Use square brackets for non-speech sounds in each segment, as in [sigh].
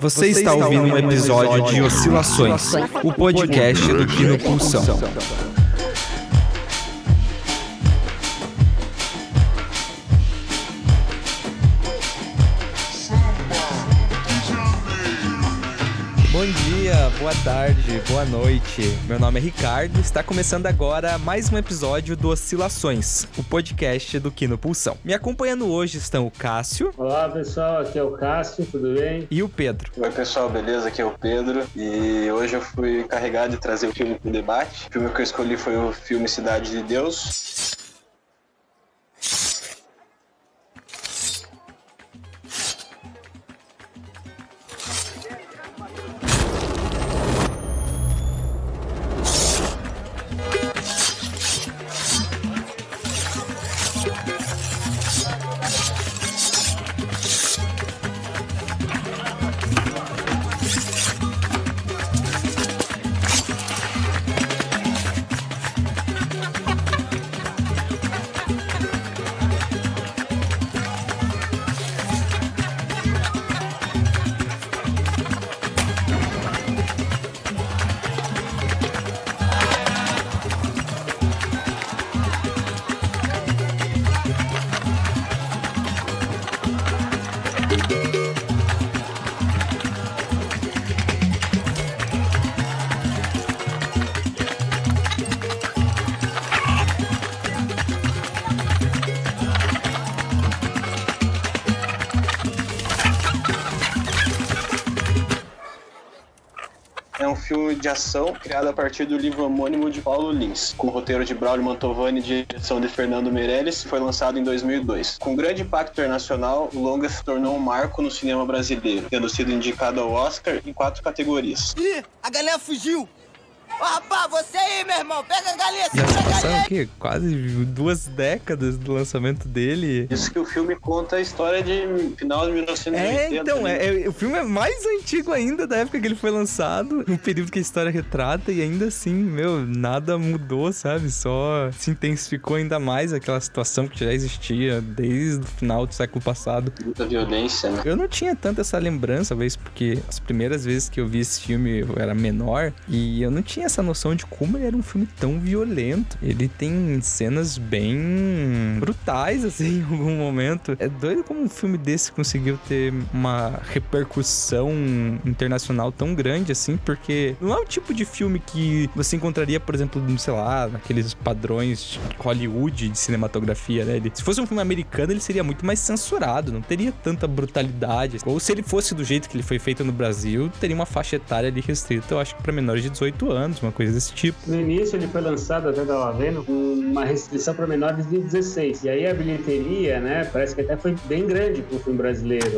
Você, está ouvindo um episódio de Oscilações, o podcast do Kino Pulsão. Boa tarde, boa noite. Meu nome é Ricardo. Está começando agora mais um episódio do Oscilações, o podcast do Kino Pulsão. Me acompanhando hoje estão o Cássio. Olá, pessoal. Aqui é o Cássio, tudo bem? E o Pedro. Oi, pessoal, beleza? Aqui é o Pedro. E hoje eu fui encarregado de trazer o filme para o debate. O filme que eu escolhi foi o filme Cidade de Deus. De ação criado a partir do livro homônimo de Paulo Lins, com roteiro de Braulio Mantovani e direção de Fernando Meirelles, foi lançado em 2002. Com grande impacto internacional, o longa se tornou um marco no cinema brasileiro, tendo sido indicado ao Oscar em quatro categorias. Ih, a galera fugiu! Ô, rapaz, você aí, meu irmão, pega a galinha, Já se passaram o quê? Quase duas décadas do lançamento dele. Isso que o filme conta a história de final de 1980. É, então, né? é, é, o filme é mais antigo ainda da época que ele foi lançado, no período que a história retrata, e ainda assim, meu, nada mudou, sabe? Só se intensificou ainda mais aquela situação que já existia desde o final do século passado. Muita violência, né? Eu não tinha tanta essa lembrança, talvez porque as primeiras vezes que eu vi esse filme eu era menor, e eu não tinha essa noção de como ele era um filme tão violento. Ele tem cenas bem brutais, assim, [laughs] em algum momento. É doido como um filme desse conseguiu ter uma repercussão internacional tão grande, assim, porque não é o tipo de filme que você encontraria, por exemplo, sei lá, naqueles padrões de Hollywood de cinematografia, né? Ele, se fosse um filme americano, ele seria muito mais censurado, não teria tanta brutalidade. Ou se ele fosse do jeito que ele foi feito no Brasil, teria uma faixa etária ali restrita, eu acho que para menores de 18 anos uma coisa desse tipo. No início ele foi lançado, até estava vendo, com uma restrição para menores de 16. E aí a bilheteria, né, parece que até foi bem grande para o filme brasileiro.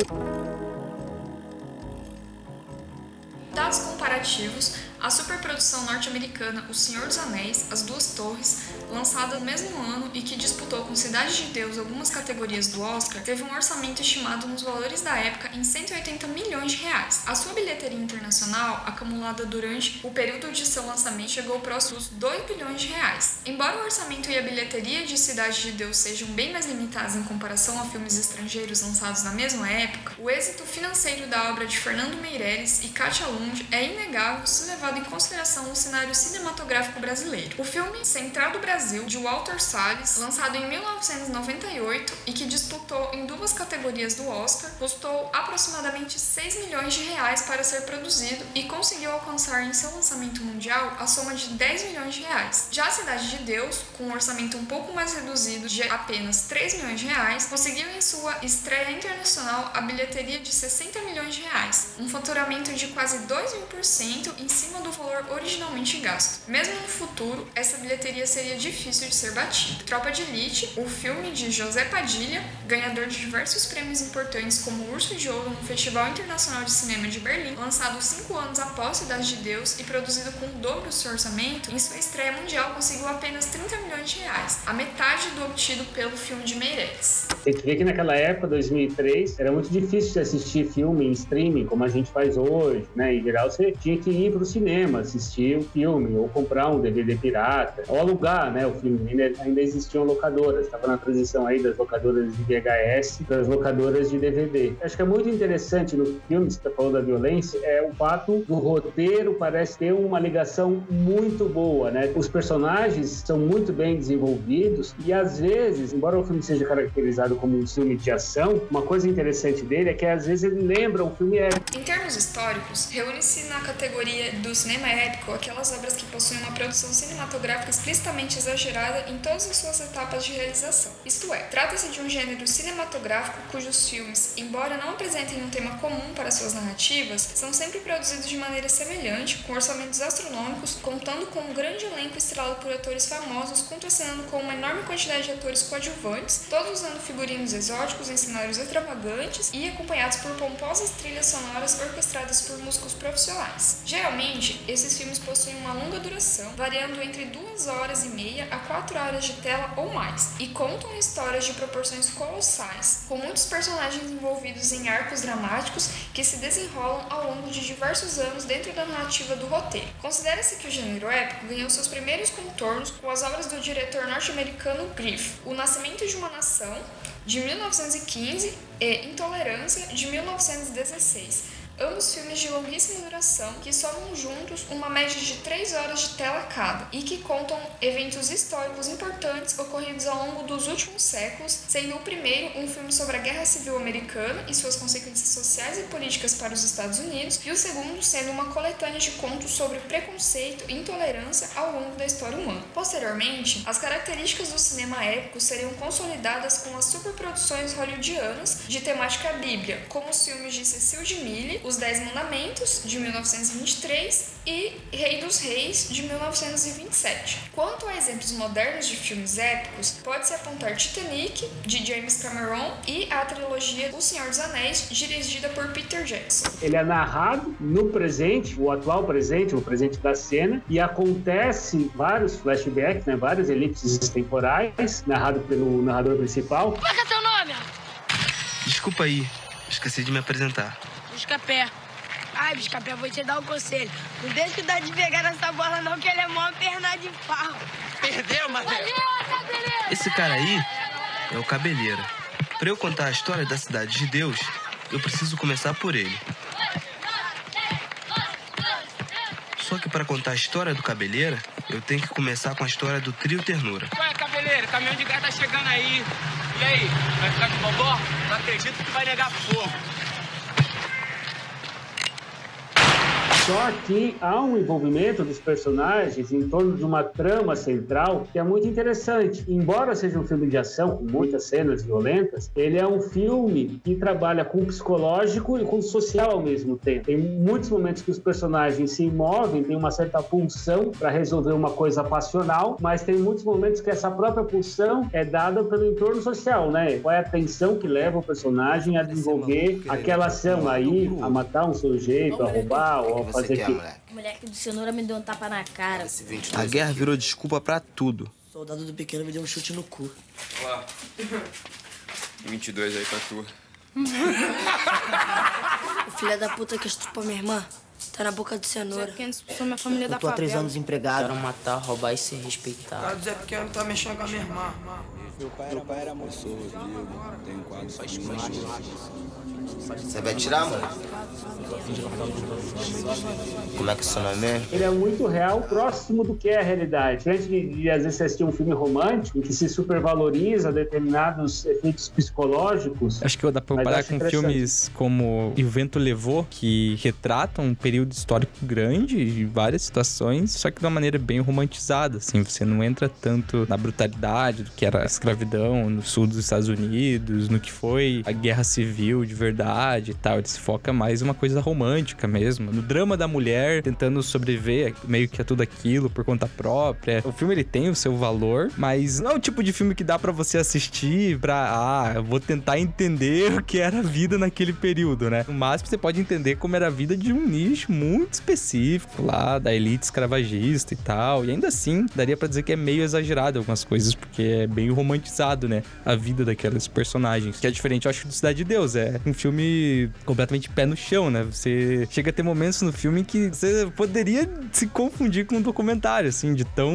Dados comparativos a superprodução norte-americana O Senhor dos Anéis, As Duas Torres, lançada no mesmo ano e que disputou com Cidade de Deus algumas categorias do Oscar, teve um orçamento estimado nos valores da época em 180 milhões de reais. A sua bilheteria internacional, acumulada durante o período de seu lançamento, chegou próximo dos 2 bilhões de reais. Embora o orçamento e a bilheteria de Cidade de Deus sejam bem mais limitados em comparação a filmes estrangeiros lançados na mesma época, o êxito financeiro da obra de Fernando Meirelles e Katia Lund é inegável se levar levado em consideração no cenário cinematográfico brasileiro. O filme Central do Brasil, de Walter Salles, lançado em 1998 e que disputou em duas categorias do Oscar, custou aproximadamente 6 milhões de reais para ser produzido e conseguiu alcançar em seu lançamento mundial a soma de 10 milhões de reais. Já a Cidade de Deus, com um orçamento um pouco mais reduzido de apenas 3 milhões de reais, conseguiu em sua estreia internacional a bilheteria de 60 milhões de reais, um faturamento de quase 2 mil por cento em cima do valor originalmente gasto. Mesmo no futuro, essa bilheteria seria difícil de ser batida. Tropa de Elite, o filme de José Padilha, ganhador de diversos prêmios importantes como Urso de Ouro no Festival Internacional de Cinema de Berlim, lançado cinco anos após Cidade de Deus e produzido com o dobro do seu orçamento, em sua estreia mundial conseguiu apenas 30 milhões de reais, a metade do obtido pelo filme de Meirelles. Tem que ver que naquela época, 2003, era muito difícil de assistir filme em streaming como a gente faz hoje, né? Em geral, você tinha que ir para o cinema, assistir o filme, ou comprar um DVD pirata, ou alugar, né? O filme ainda, ainda existiam locadoras, estava na transição aí das locadoras de VHS para as locadoras de DVD. Acho que é muito interessante no filme, você está falando da violência, é o fato do roteiro parece ter uma ligação muito boa, né? Os personagens são muito bem desenvolvidos e às vezes, embora o filme seja caracterizado como um filme de ação, uma coisa interessante dele é que às vezes ele lembra um filme épico. Em termos históricos, reúne-se na categoria do cinema épico aquelas obras que possuem uma produção cinematográfica explicitamente exagerada em todas as suas etapas de realização. Isto é, trata-se de um gênero cinematográfico cujos filmes, embora não apresentem um tema comum para suas narrativas, são sempre produzidos de maneira semelhante, com orçamentos astronômicos, contando com um grande elenco estrelado por atores famosos, contracenando com uma enorme quantidade de atores coadjuvantes, todos usando figurinos exóticos em cenários extravagantes e acompanhados por pomposas trilhas sonoras orquestradas por músicos profissionais. Geralmente, esses filmes possuem uma longa duração, variando entre 2 horas e meia a 4 horas de tela ou mais, e contam histórias de proporções colossais, com muitos personagens envolvidos em arcos dramáticos que se desenrolam ao longo de diversos anos dentro da narrativa do roteiro. Considera-se que o gênero épico ganhou seus primeiros contornos com as obras do diretor norte-americano Griff, O Nascimento de uma Nação, de 1915, e Intolerância, de 1916 ambos filmes de longuíssima duração que somam juntos uma média de 3 horas de tela cada e que contam eventos históricos importantes ocorridos ao longo dos últimos séculos, sendo o primeiro um filme sobre a Guerra Civil Americana e suas consequências sociais e políticas para os Estados Unidos, e o segundo sendo uma coletânea de contos sobre preconceito e intolerância ao longo da história humana. Posteriormente, as características do cinema épico seriam consolidadas com as superproduções hollywoodianas de temática bíblia, como os filmes de Cecil de Mille, os Dez Mandamentos, de 1923, e Rei dos Reis, de 1927. Quanto a exemplos modernos de filmes épicos, pode-se apontar Titanic, de James Cameron, e a trilogia O Senhor dos Anéis, dirigida por Peter Jackson. Ele é narrado no presente, o atual presente, o presente da cena, e acontece vários flashbacks, né, várias elipses temporais, narrado pelo narrador principal. Qual é seu nome? Desculpa aí, esqueci de me apresentar. Biscapé. Ai, Biscapé, vou te dar um conselho. Não deixa que dá de pegar nessa bola não, que ele é mó perna de pau. Perdeu, Matheus? Esse cara aí é o Cabeleira. Pra eu contar a história da cidade de Deus, eu preciso começar por ele. Só que para contar a história do Cabeleira, eu tenho que começar com a história do trio Ternura. Ué, Cabeleira, caminhão de gás tá chegando aí. E aí, vai ficar de bobó? Não acredito que vai negar fogo. Só que há um envolvimento dos personagens em torno de uma trama central que é muito interessante. Embora seja um filme de ação com muitas cenas violentas, ele é um filme que trabalha com o psicológico e com o social ao mesmo tempo. Tem muitos momentos que os personagens se movem, tem uma certa pulsão para resolver uma coisa passional, mas tem muitos momentos que essa própria pulsão é dada pelo entorno social, né? Qual é a tensão que leva o personagem a desenvolver aquela ação aí, a matar um sujeito, a roubar ou a fazer aquilo. O moleque do cenoura me deu um tapa na cara. A guerra virou desculpa pra tudo. O soldado do pequeno me deu um chute no cu. Olá. 22 aí pra tu. [laughs] O filho da puta que estuprou minha irmã tá na boca do cenoura. Sou minha família Eu tô há três anos empregado. Quero matar, roubar e ser respeitado. O Zé Pequeno tá mexendo com a minha irmã. Meu pai, meu pai era moço. Tenho quadro faz Você vai tirar, mano? Como é que é seu nome mesmo? Ele é muito real, próximo do que é a realidade. Diferente de, de, às vezes você assistir um filme romântico em que se supervaloriza determinados efeitos psicológicos. Acho que dá pra comparar com filmes como E o Vento Levou, que retratam um período histórico grande e várias situações, só que de uma maneira bem romantizada, assim. Você não entra tanto na brutalidade do que era a escravidão no sul dos Estados Unidos, no que foi a guerra civil de verdade e tal. Ele se foca mais uma coisa romântica mesmo, no drama da mulher tentando sobreviver meio que a tudo aquilo por conta própria. O filme ele tem o seu valor, mas não é o tipo de filme que dá para você assistir pra, ah, vou tentar entender [laughs] o que era a vida naquele período, né? No máximo você pode entender como era a vida de um nicho muito específico lá, da elite escravagista e tal. E ainda assim, daria para dizer que é meio exagerado algumas coisas, porque é bem romantizado, né? A vida daqueles personagens. Que é diferente, eu acho, do Cidade de Deus. É um filme completamente pé no chão, né? Você chega a ter momentos no filme que você poderia se confundir com um documentário, assim, de tão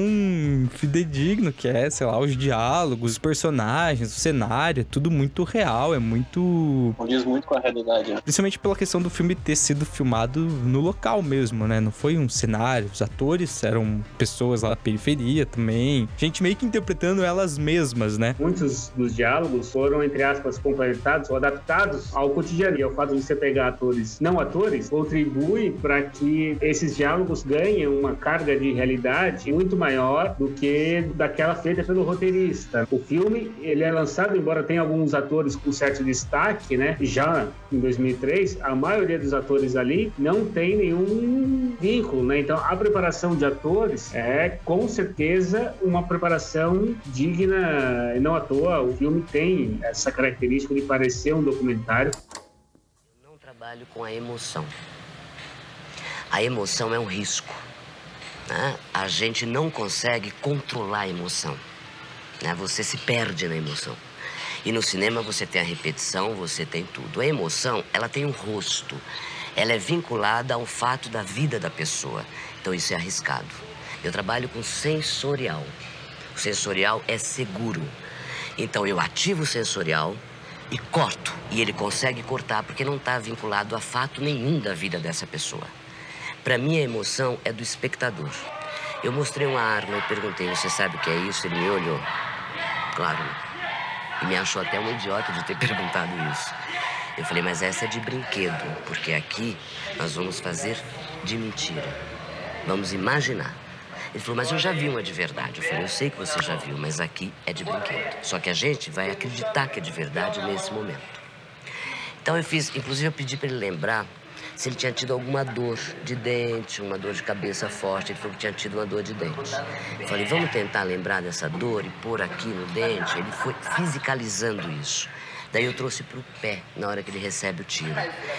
fidedigno que é, sei lá, os diálogos, os personagens, o cenário, é tudo muito real, é muito. Diz muito com a realidade, né? Principalmente pela questão do filme ter sido filmado no local mesmo, né? Não foi um cenário, os atores eram pessoas lá da periferia também, gente meio que interpretando elas mesmas, né? Muitos dos diálogos foram, entre aspas, completados ou adaptados ao cotidiano. E o fato de você pegar atores não atores contribui para que esses diálogos ganhem uma carga de realidade muito maior do que daquela feita pelo roteirista. O filme, ele é lançado, embora tenha alguns atores com certo destaque, né? Já em 2003, a maioria dos atores ali não tem nenhum vínculo, né? Então, a preparação de atores é, com certeza, uma preparação digna, e não à toa, o filme tem essa característica de parecer um documentário. Eu não trabalho com a emoção. A emoção é um risco. Né? A gente não consegue controlar a emoção. Né? Você se perde na emoção. E no cinema você tem a repetição, você tem tudo. A emoção, ela tem um rosto. Ela é vinculada ao fato da vida da pessoa. Então isso é arriscado. Eu trabalho com sensorial. O sensorial é seguro. Então eu ativo o sensorial e corto. E ele consegue cortar porque não está vinculado a fato nenhum da vida dessa pessoa. Para mim, a emoção é do espectador. Eu mostrei uma arma e perguntei: Você sabe o que é isso? Ele me olhou. Claro. E me achou até um idiota de ter [laughs] perguntado isso. Eu falei: Mas essa é de brinquedo, porque aqui nós vamos fazer de mentira. Vamos imaginar. Ele falou, mas eu já vi uma de verdade. Eu falei, eu sei que você já viu, mas aqui é de brinquedo. Só que a gente vai acreditar que é de verdade nesse momento. Então eu fiz, inclusive eu pedi para ele lembrar se ele tinha tido alguma dor de dente, uma dor de cabeça forte. Ele falou que tinha tido uma dor de dente. Eu falei, vamos tentar lembrar dessa dor e pôr aqui no dente. Ele foi fisicalizando isso. Daí eu trouxe para o pé na hora que ele recebe o tiro.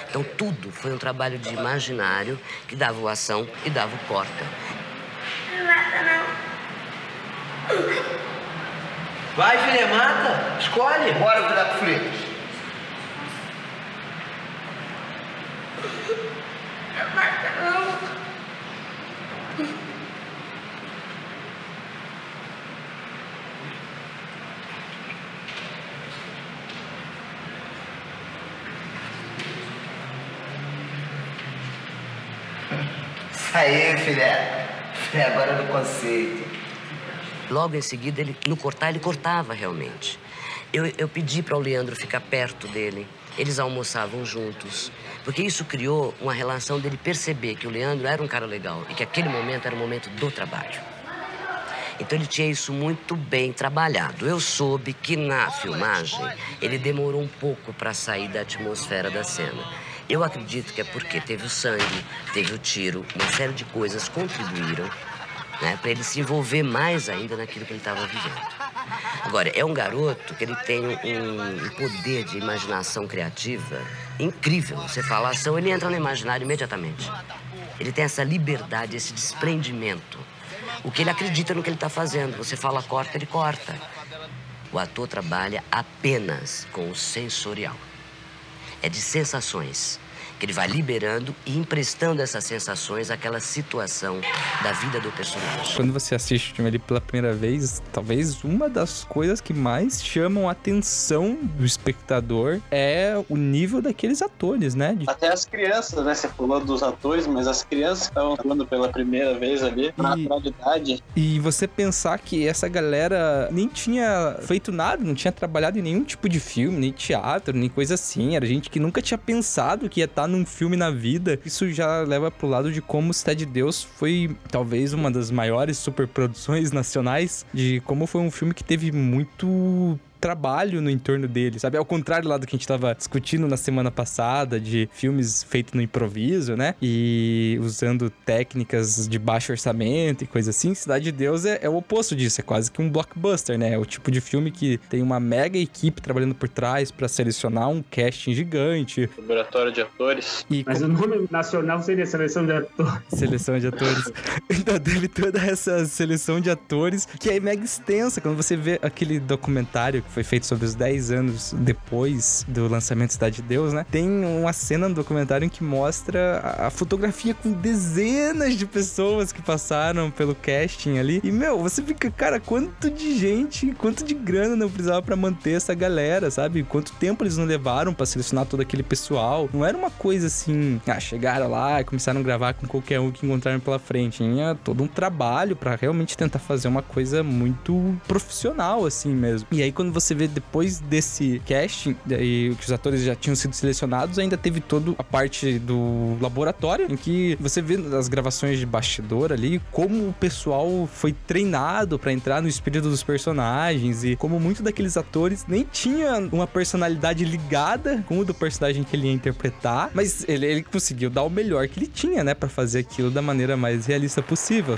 Então tudo foi um trabalho de imaginário que dava o ação e dava o corta. Não mata, não. Vai, filha, mata. Escolhe. Bora virar com fritas. Não mata, não. Isso aí, filé. Filé, agora no conceito. Logo em seguida, ele, no cortar, ele cortava realmente. Eu, eu pedi para o Leandro ficar perto dele. Eles almoçavam juntos. Porque isso criou uma relação dele perceber que o Leandro era um cara legal e que aquele momento era o momento do trabalho. Então ele tinha isso muito bem trabalhado. Eu soube que na filmagem ele demorou um pouco para sair da atmosfera da cena. Eu acredito que é porque teve o sangue, teve o tiro, uma série de coisas contribuíram né, para ele se envolver mais ainda naquilo que ele estava vivendo. Agora, é um garoto que ele tem um, poder de imaginação criativa incrível. Você fala ação, ele entra no imaginário imediatamente. Ele tem essa liberdade, esse desprendimento. O que ele acredita no que ele está fazendo. Você fala corta, ele corta. O ator trabalha apenas com o sensorial. É de sensações que ele vai liberando e emprestando essas sensações àquela situação da vida do personagem. Quando você assiste o filme ali pela primeira vez, talvez uma das coisas que mais chamam a atenção do espectador é o nível daqueles atores, né? De... Até as crianças, né? Você falou dos atores, mas as crianças que estavam atuando pela primeira vez ali, na naturalidade. E você pensar que essa galera nem tinha feito nada, não tinha trabalhado em nenhum tipo de filme, nem teatro, nem coisa assim. Era gente que nunca tinha pensado que ia estar num filme na vida, isso já leva pro lado de como Cidade de Deus foi talvez uma das maiores superproduções [laughs] nacionais, de como foi um filme que teve muito trabalho no entorno dele, sabe? Ao contrário lá do que a gente tava discutindo na semana passada, de filmes feitos no improviso, né? E usando técnicas de baixo orçamento e coisa assim. Cidade de Deus é, é o oposto disso, é quase que um blockbuster, né? É o tipo de filme que tem uma mega equipe trabalhando por trás para selecionar um casting gigante. Laboratório de atores. E Mas com... o nome nacional seria Seleção de Atores. Seleção de atores. [laughs] então teve toda essa seleção de atores que é mega extensa. Quando você vê aquele documentário que foi feito sobre os 10 anos depois do lançamento Cidade de Deus, né? Tem uma cena no documentário em que mostra a, a fotografia com dezenas de pessoas que passaram pelo casting ali. E, meu, você fica, cara, quanto de gente, quanto de grana não precisava para manter essa galera, sabe? Quanto tempo eles não levaram para selecionar todo aquele pessoal. Não era uma coisa assim, ah, chegaram lá e começaram a gravar com qualquer um que encontraram pela frente. Tinha todo um trabalho para realmente tentar fazer uma coisa muito profissional, assim mesmo. E aí, quando você vê depois desse casting, daí que os atores já tinham sido selecionados, ainda teve toda a parte do laboratório, em que você vê as gravações de bastidor ali, como o pessoal foi treinado para entrar no espírito dos personagens e como muitos daqueles atores nem tinha uma personalidade ligada com o do personagem que ele ia interpretar, mas ele, ele conseguiu dar o melhor que ele tinha, né, para fazer aquilo da maneira mais realista possível.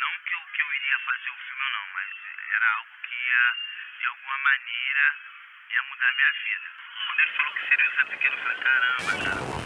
Não que eu, que eu iria fazer o filme ou não, mas era algo que ia, de alguma maneira, ia mudar a minha vida. Quando ele falou que seria o Zé Pequeno, eu falei, caramba, cara.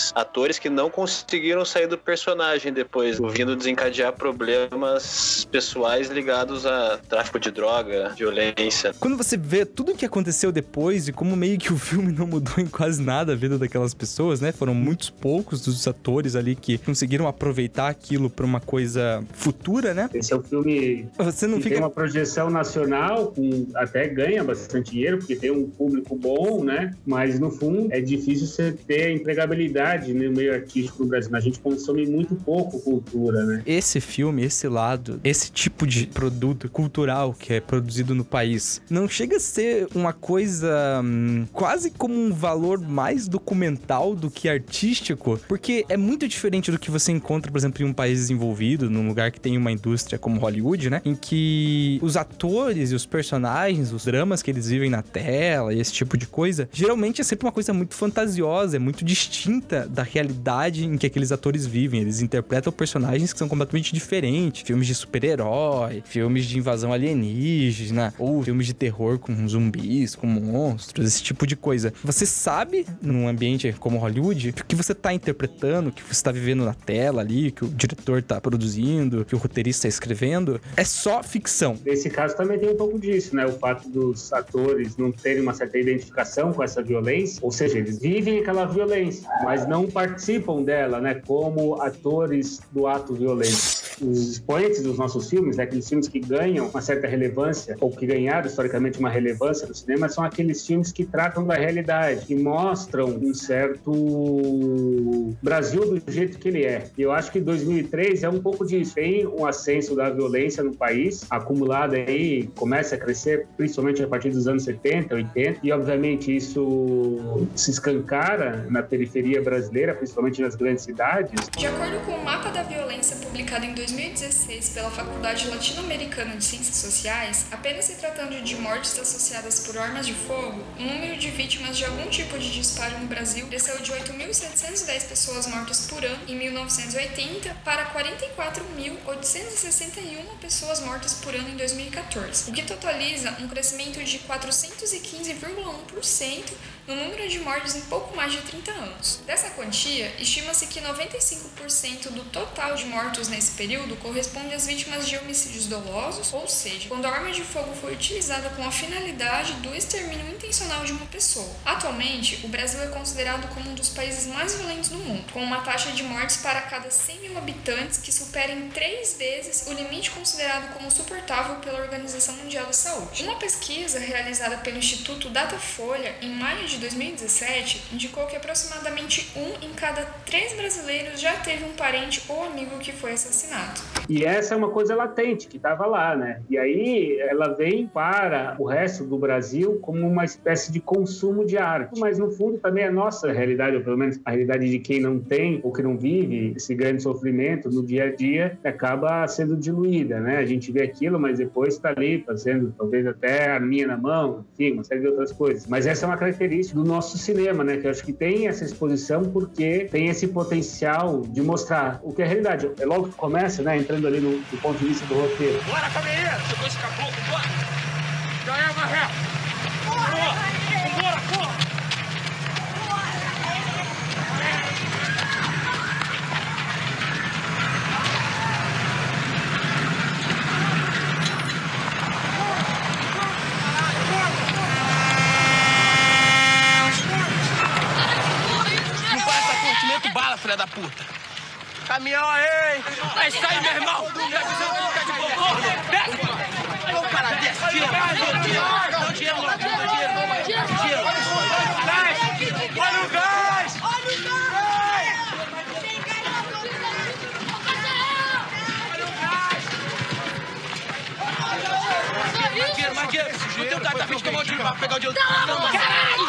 atores que não conseguiram sair do personagem depois, vindo desencadear problemas pessoais ligados a tráfico de droga, violência. Quando você vê tudo o que aconteceu depois e como meio que o [laughs] filme não mudou em quase nada a vida daquelas pessoas, né? Foram muitos poucos dos atores ali que conseguiram aproveitar aquilo para uma coisa futura, né? Esse é um filme você não que fica tem uma projeção nacional, com, até ganha bastante dinheiro, porque tem um público bom, né? Mas no fundo é difícil você ter empregabilidade no meio artístico no Brasil. A gente consome muito pouco cultura, né? esse filme, esse lado, esse tipo de produto cultural que é produzido no país, não chega a ser uma coisa hum, quase como um valor mais documental do que artístico, porque é muito diferente do que você encontra, por exemplo, em um país desenvolvido, num lugar que tem uma indústria como Hollywood, né? Em que os atores e os personagens, os dramas que eles vivem na tela e esse tipo de coisa, geralmente é sempre uma coisa muito fantasiosa, é muito distinta da realidade em que aqueles atores vivem. Eles interpretam personagens que são completamente diferentes. Filmes de super-herói, filmes de invasão alienígena, ou filmes de terror com zumbis, com monstros, esse tipo de coisa. Você sabe, num ambiente como Hollywood, que você tá interpretando, que você tá vivendo na tela ali, que o diretor tá produzindo, que o roteirista tá escrevendo, é só ficção. Nesse caso também tem um pouco disso, né? O fato dos atores não terem uma certa identificação com essa violência, ou seja, eles vivem aquela violência, mas não participam dela, né? Como atores do ato violento. Os expoentes dos nossos filmes, né, aqueles filmes que ganham uma certa relevância, ou que ganharam historicamente uma relevância no cinema, são aqueles filmes que tratam da realidade, que mostram um certo Brasil do jeito que ele é. E eu acho que 2003 é um pouco disso. Tem um ascenso da violência no país, acumulada aí, começa a crescer, principalmente a partir dos anos 70, 80, e obviamente isso se escancara na periferia brasileira, principalmente nas grandes cidades. De acordo com o mapa da violência publicado em 2003, 2016 pela Faculdade Latino-Americana de Ciências Sociais, apenas se tratando de mortes associadas por armas de fogo, o número de vítimas de algum tipo de disparo no Brasil desceu de 8.710 pessoas mortas por ano em 1980 para 44.861 pessoas mortas por ano em 2014, o que totaliza um crescimento de 415,1% no número de mortes em pouco mais de 30 anos. Dessa quantia, estima-se que 95% do total de mortos nesse período corresponde às vítimas de homicídios dolosos, ou seja, quando a arma de fogo foi utilizada com a finalidade do extermínio intencional de uma pessoa. Atualmente, o Brasil é considerado como um dos países mais violentos do mundo, com uma taxa de mortes para cada 100 mil habitantes que supera em três vezes o limite considerado como suportável pela Organização Mundial da Saúde. Uma pesquisa realizada pelo Instituto Datafolha em maio de 2017 indicou que aproximadamente um em cada três brasileiros já teve um parente ou amigo que foi assassinado. E essa é uma coisa latente que estava lá, né? E aí ela vem para o resto do Brasil como uma espécie de consumo de arte. Mas no fundo também é nossa realidade, ou pelo menos a realidade de quem não tem ou que não vive esse grande sofrimento no dia a dia, acaba sendo diluída, né? A gente vê aquilo, mas depois está ali fazendo talvez até a minha na mão, enfim, uma série de outras coisas. Mas essa é uma característica do nosso cinema, né? Que eu acho que tem essa exposição porque tem esse potencial de mostrar o que é a realidade. É logo que começa, né? Entrando ali no, do ponto de vista do roteiro. Bora, família! Chegou esse caboclo, bora! Já é, Marré! Bora! Tomar o dinheiro pra pegar o dinheiro. Caralho!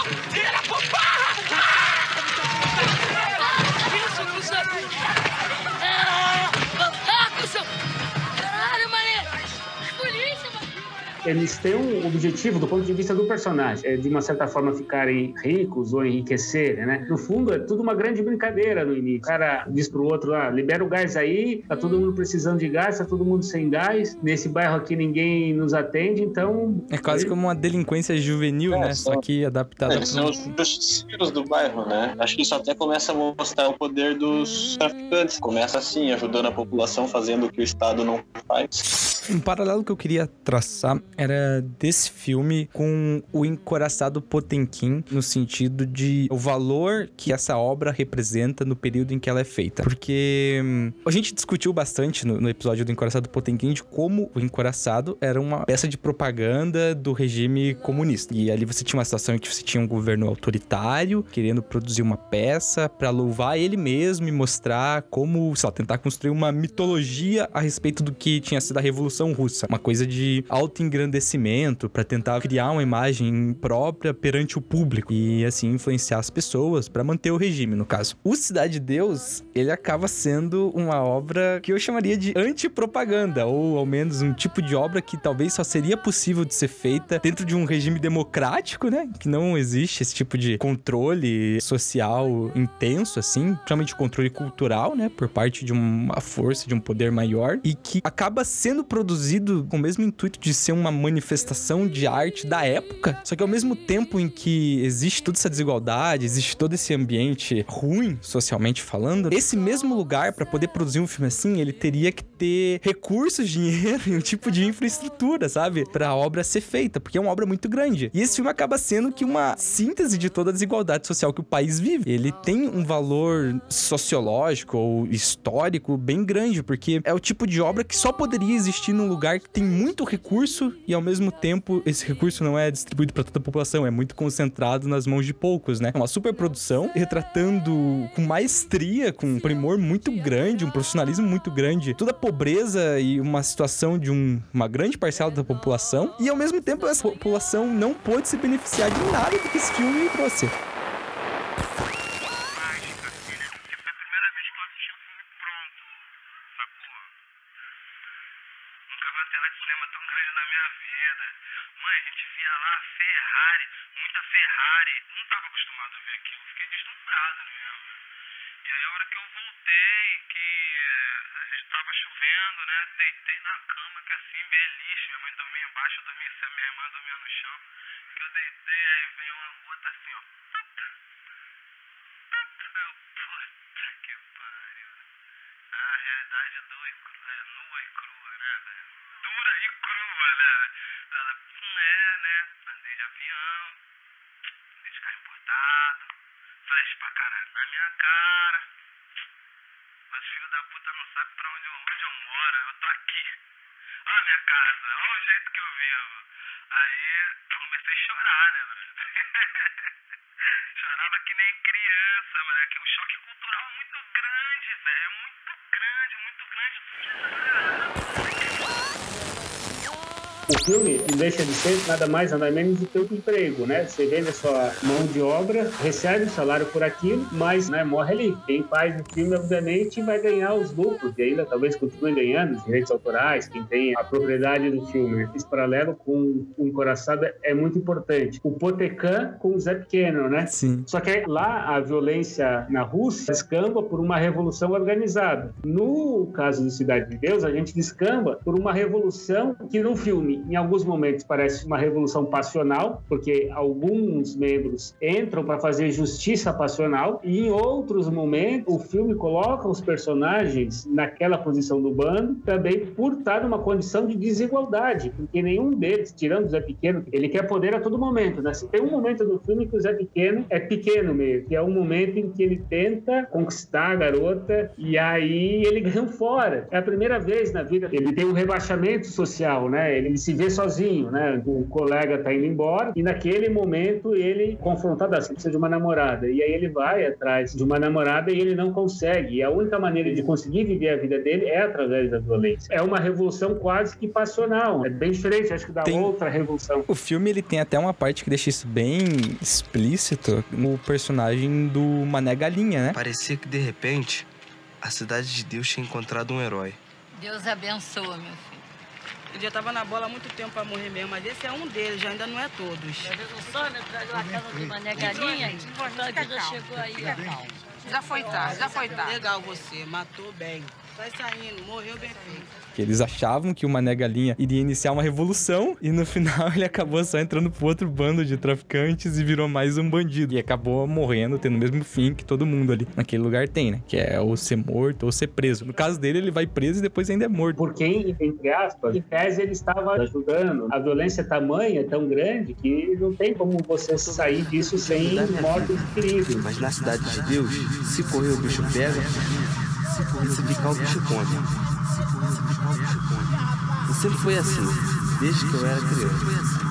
Eles têm um objetivo do ponto de vista do personagem, é de uma certa forma ficarem ricos ou enriquecerem, né? No fundo, é tudo uma grande brincadeira no início. O cara diz pro outro, ah, libera o gás aí, tá todo mundo precisando de gás, tá todo mundo sem gás. Nesse bairro aqui ninguém nos atende, então... É quase como uma delinquência juvenil, É, né? Só que adaptada Eles são os justiceiros do bairro, né? Acho que isso até começa a mostrar o poder dos traficantes. Começa assim, ajudando a população, fazendo o que o Estado não faz. Um paralelo que eu queria traçar era desse filme com o Encoraçado Potemkin, no sentido de o valor que essa obra representa no período em que ela é feita. Porque hum, a gente discutiu bastante no, no episódio do Encoraçado Potemkin de como o Encoraçado era uma peça de propaganda do regime comunista. E ali você tinha uma situação em que você tinha um governo autoritário querendo produzir uma peça para louvar ele mesmo e mostrar como, sei lá, tentar construir uma mitologia a respeito do que tinha sido a Revolução Russa. Uma coisa de alto engrandecimento para tentar criar uma imagem própria perante o público e assim influenciar as pessoas para manter o regime, no caso. O Cidade de Deus, ele acaba sendo uma obra que eu chamaria de antipropaganda, ou ao menos um tipo de obra que talvez só seria possível de ser feita dentro de um regime democrático, né? Que não existe esse tipo de controle social intenso, assim, principalmente controle cultural, né? Por parte de uma força, de um poder maior, e que acaba sendo produzido com o mesmo intuito de ser uma manifestação de arte da época, só que ao mesmo tempo em que existe toda essa desigualdade, existe todo esse ambiente ruim, socialmente falando, esse mesmo lugar, para poder produzir um filme assim, ele teria que ter recursos, [laughs] dinheiro e um tipo de infraestrutura, sabe? Pra obra ser feita, porque é uma obra muito grande. E esse filme acaba sendo que uma síntese de toda a desigualdade social que o país vive. Ele tem um valor sociológico ou histórico bem grande, porque é o tipo de obra que só poderia existir num lugar que tem muito recurso e ao mesmo tempo esse recurso não é distribuído para toda a população, é muito concentrado nas mãos de poucos, né? É uma super produção retratando com maestria, com um primor muito grande, um profissionalismo muito grande, toda a pobreza e uma situação de um- uma grande parcela da população e ao mesmo tempo essa população não pôde se beneficiar de nada do que esse filme trouxe. Ferrari. Não tava acostumado a ver aquilo, fiquei deslumbrado mesmo. E aí a hora que eu voltei, que eh, tava chovendo, né? Deitei na cama, que assim, beliche, minha mãe dormia embaixo, eu dormia em cima, minha irmã dormia no chão. Que eu deitei, aí vem uma gota assim, ó. Eu, puta que pariu. A realidade é nua e crua, é, nua e crua, né, velho? Dura e crua, né? Ela, é, né? Andei de avião, de carro importado, flash pra caralho na minha cara. Mas os filhos da puta não sabem pra onde eu, onde eu moro, eu tô aqui. Olha a minha casa, olha o jeito que eu vivo. Aí comecei a chorar, né, velho? [laughs] Chorava que nem criança, mano. É que o choque cultural é muito grande, velho. É muito grande, muito O filme não deixa de ser nada mais, nada menos do que um emprego, né? Você vende a sua mão de obra, recebe o salário por aquilo, mas né, morre ali. Quem faz o filme, obviamente, vai ganhar os lucros e ainda talvez continue ganhando os direitos autorais, quem tem a propriedade do filme. Esse paralelo com o Encoraçado é muito importante. O Potecan com o Zé Pequeno, né? Sim. Só que lá a violência na Rússia descamba por uma revolução organizada. No caso de Cidade de Deus, a gente descamba por uma revolução que no filme, em alguns momentos, parece uma revolução passional, porque alguns membros entram para fazer justiça passional, e em outros momentos o filme coloca os personagens naquela posição do bando também por estar numa condição de desigualdade, porque nenhum deles, tirando o Zé Pequeno, ele quer poder a todo momento. Né? Tem um momento do filme que o Zé Pequeno é pequeno meio, que é um momento em que ele tenta conquistar a garota e aí ele ganha fora. É a primeira vez na vida ele tem um rebaixamento social, né? Ele se vê sozinho, né? O colega tá indo embora e naquele momento ele confrontado assim, precisa de uma namorada. E aí ele vai atrás de uma namorada e ele não consegue. E a única maneira de conseguir viver a vida dele é através da violência. É uma revolução quase que passional. É bem diferente, acho que da Tem- outra revolução. O filme ele tem até uma parte que deixa isso bem explícito no personagem do Mané Galinha, né? Parecia que de repente a cidade de Deus tinha encontrado um herói. Deus abençoa, meu filho. Ele já tava na bola há muito tempo pra morrer mesmo, mas esse é um deles, já ainda não é todos. Já fez um sonho atrás da casa do Mané Galinha? Então já chegou aí a. Já foi tarde, já foi tarde. Legal você, matou bem. Sai saindo, morreu bem feito. Que eles achavam que o Mané Galinha iria iniciar uma revolução e no final ele acabou só entrando pro outro bando de traficantes e virou mais um bandido. E acabou morrendo, tendo o mesmo fim que todo mundo ali naquele lugar tem, né? Que é ou ser morto ou ser preso. No caso dele, ele vai preso e depois ainda é morto. Por quem, entre aspas, em tese ele estava ajudando. A violência é tamanha, tão grande, que não tem como você sair disso sem morte de perigo. Mas na cidade de Deus, se correr o bicho pega, se ficar o bicho come. Sempre foi assim, desde que eu era criança.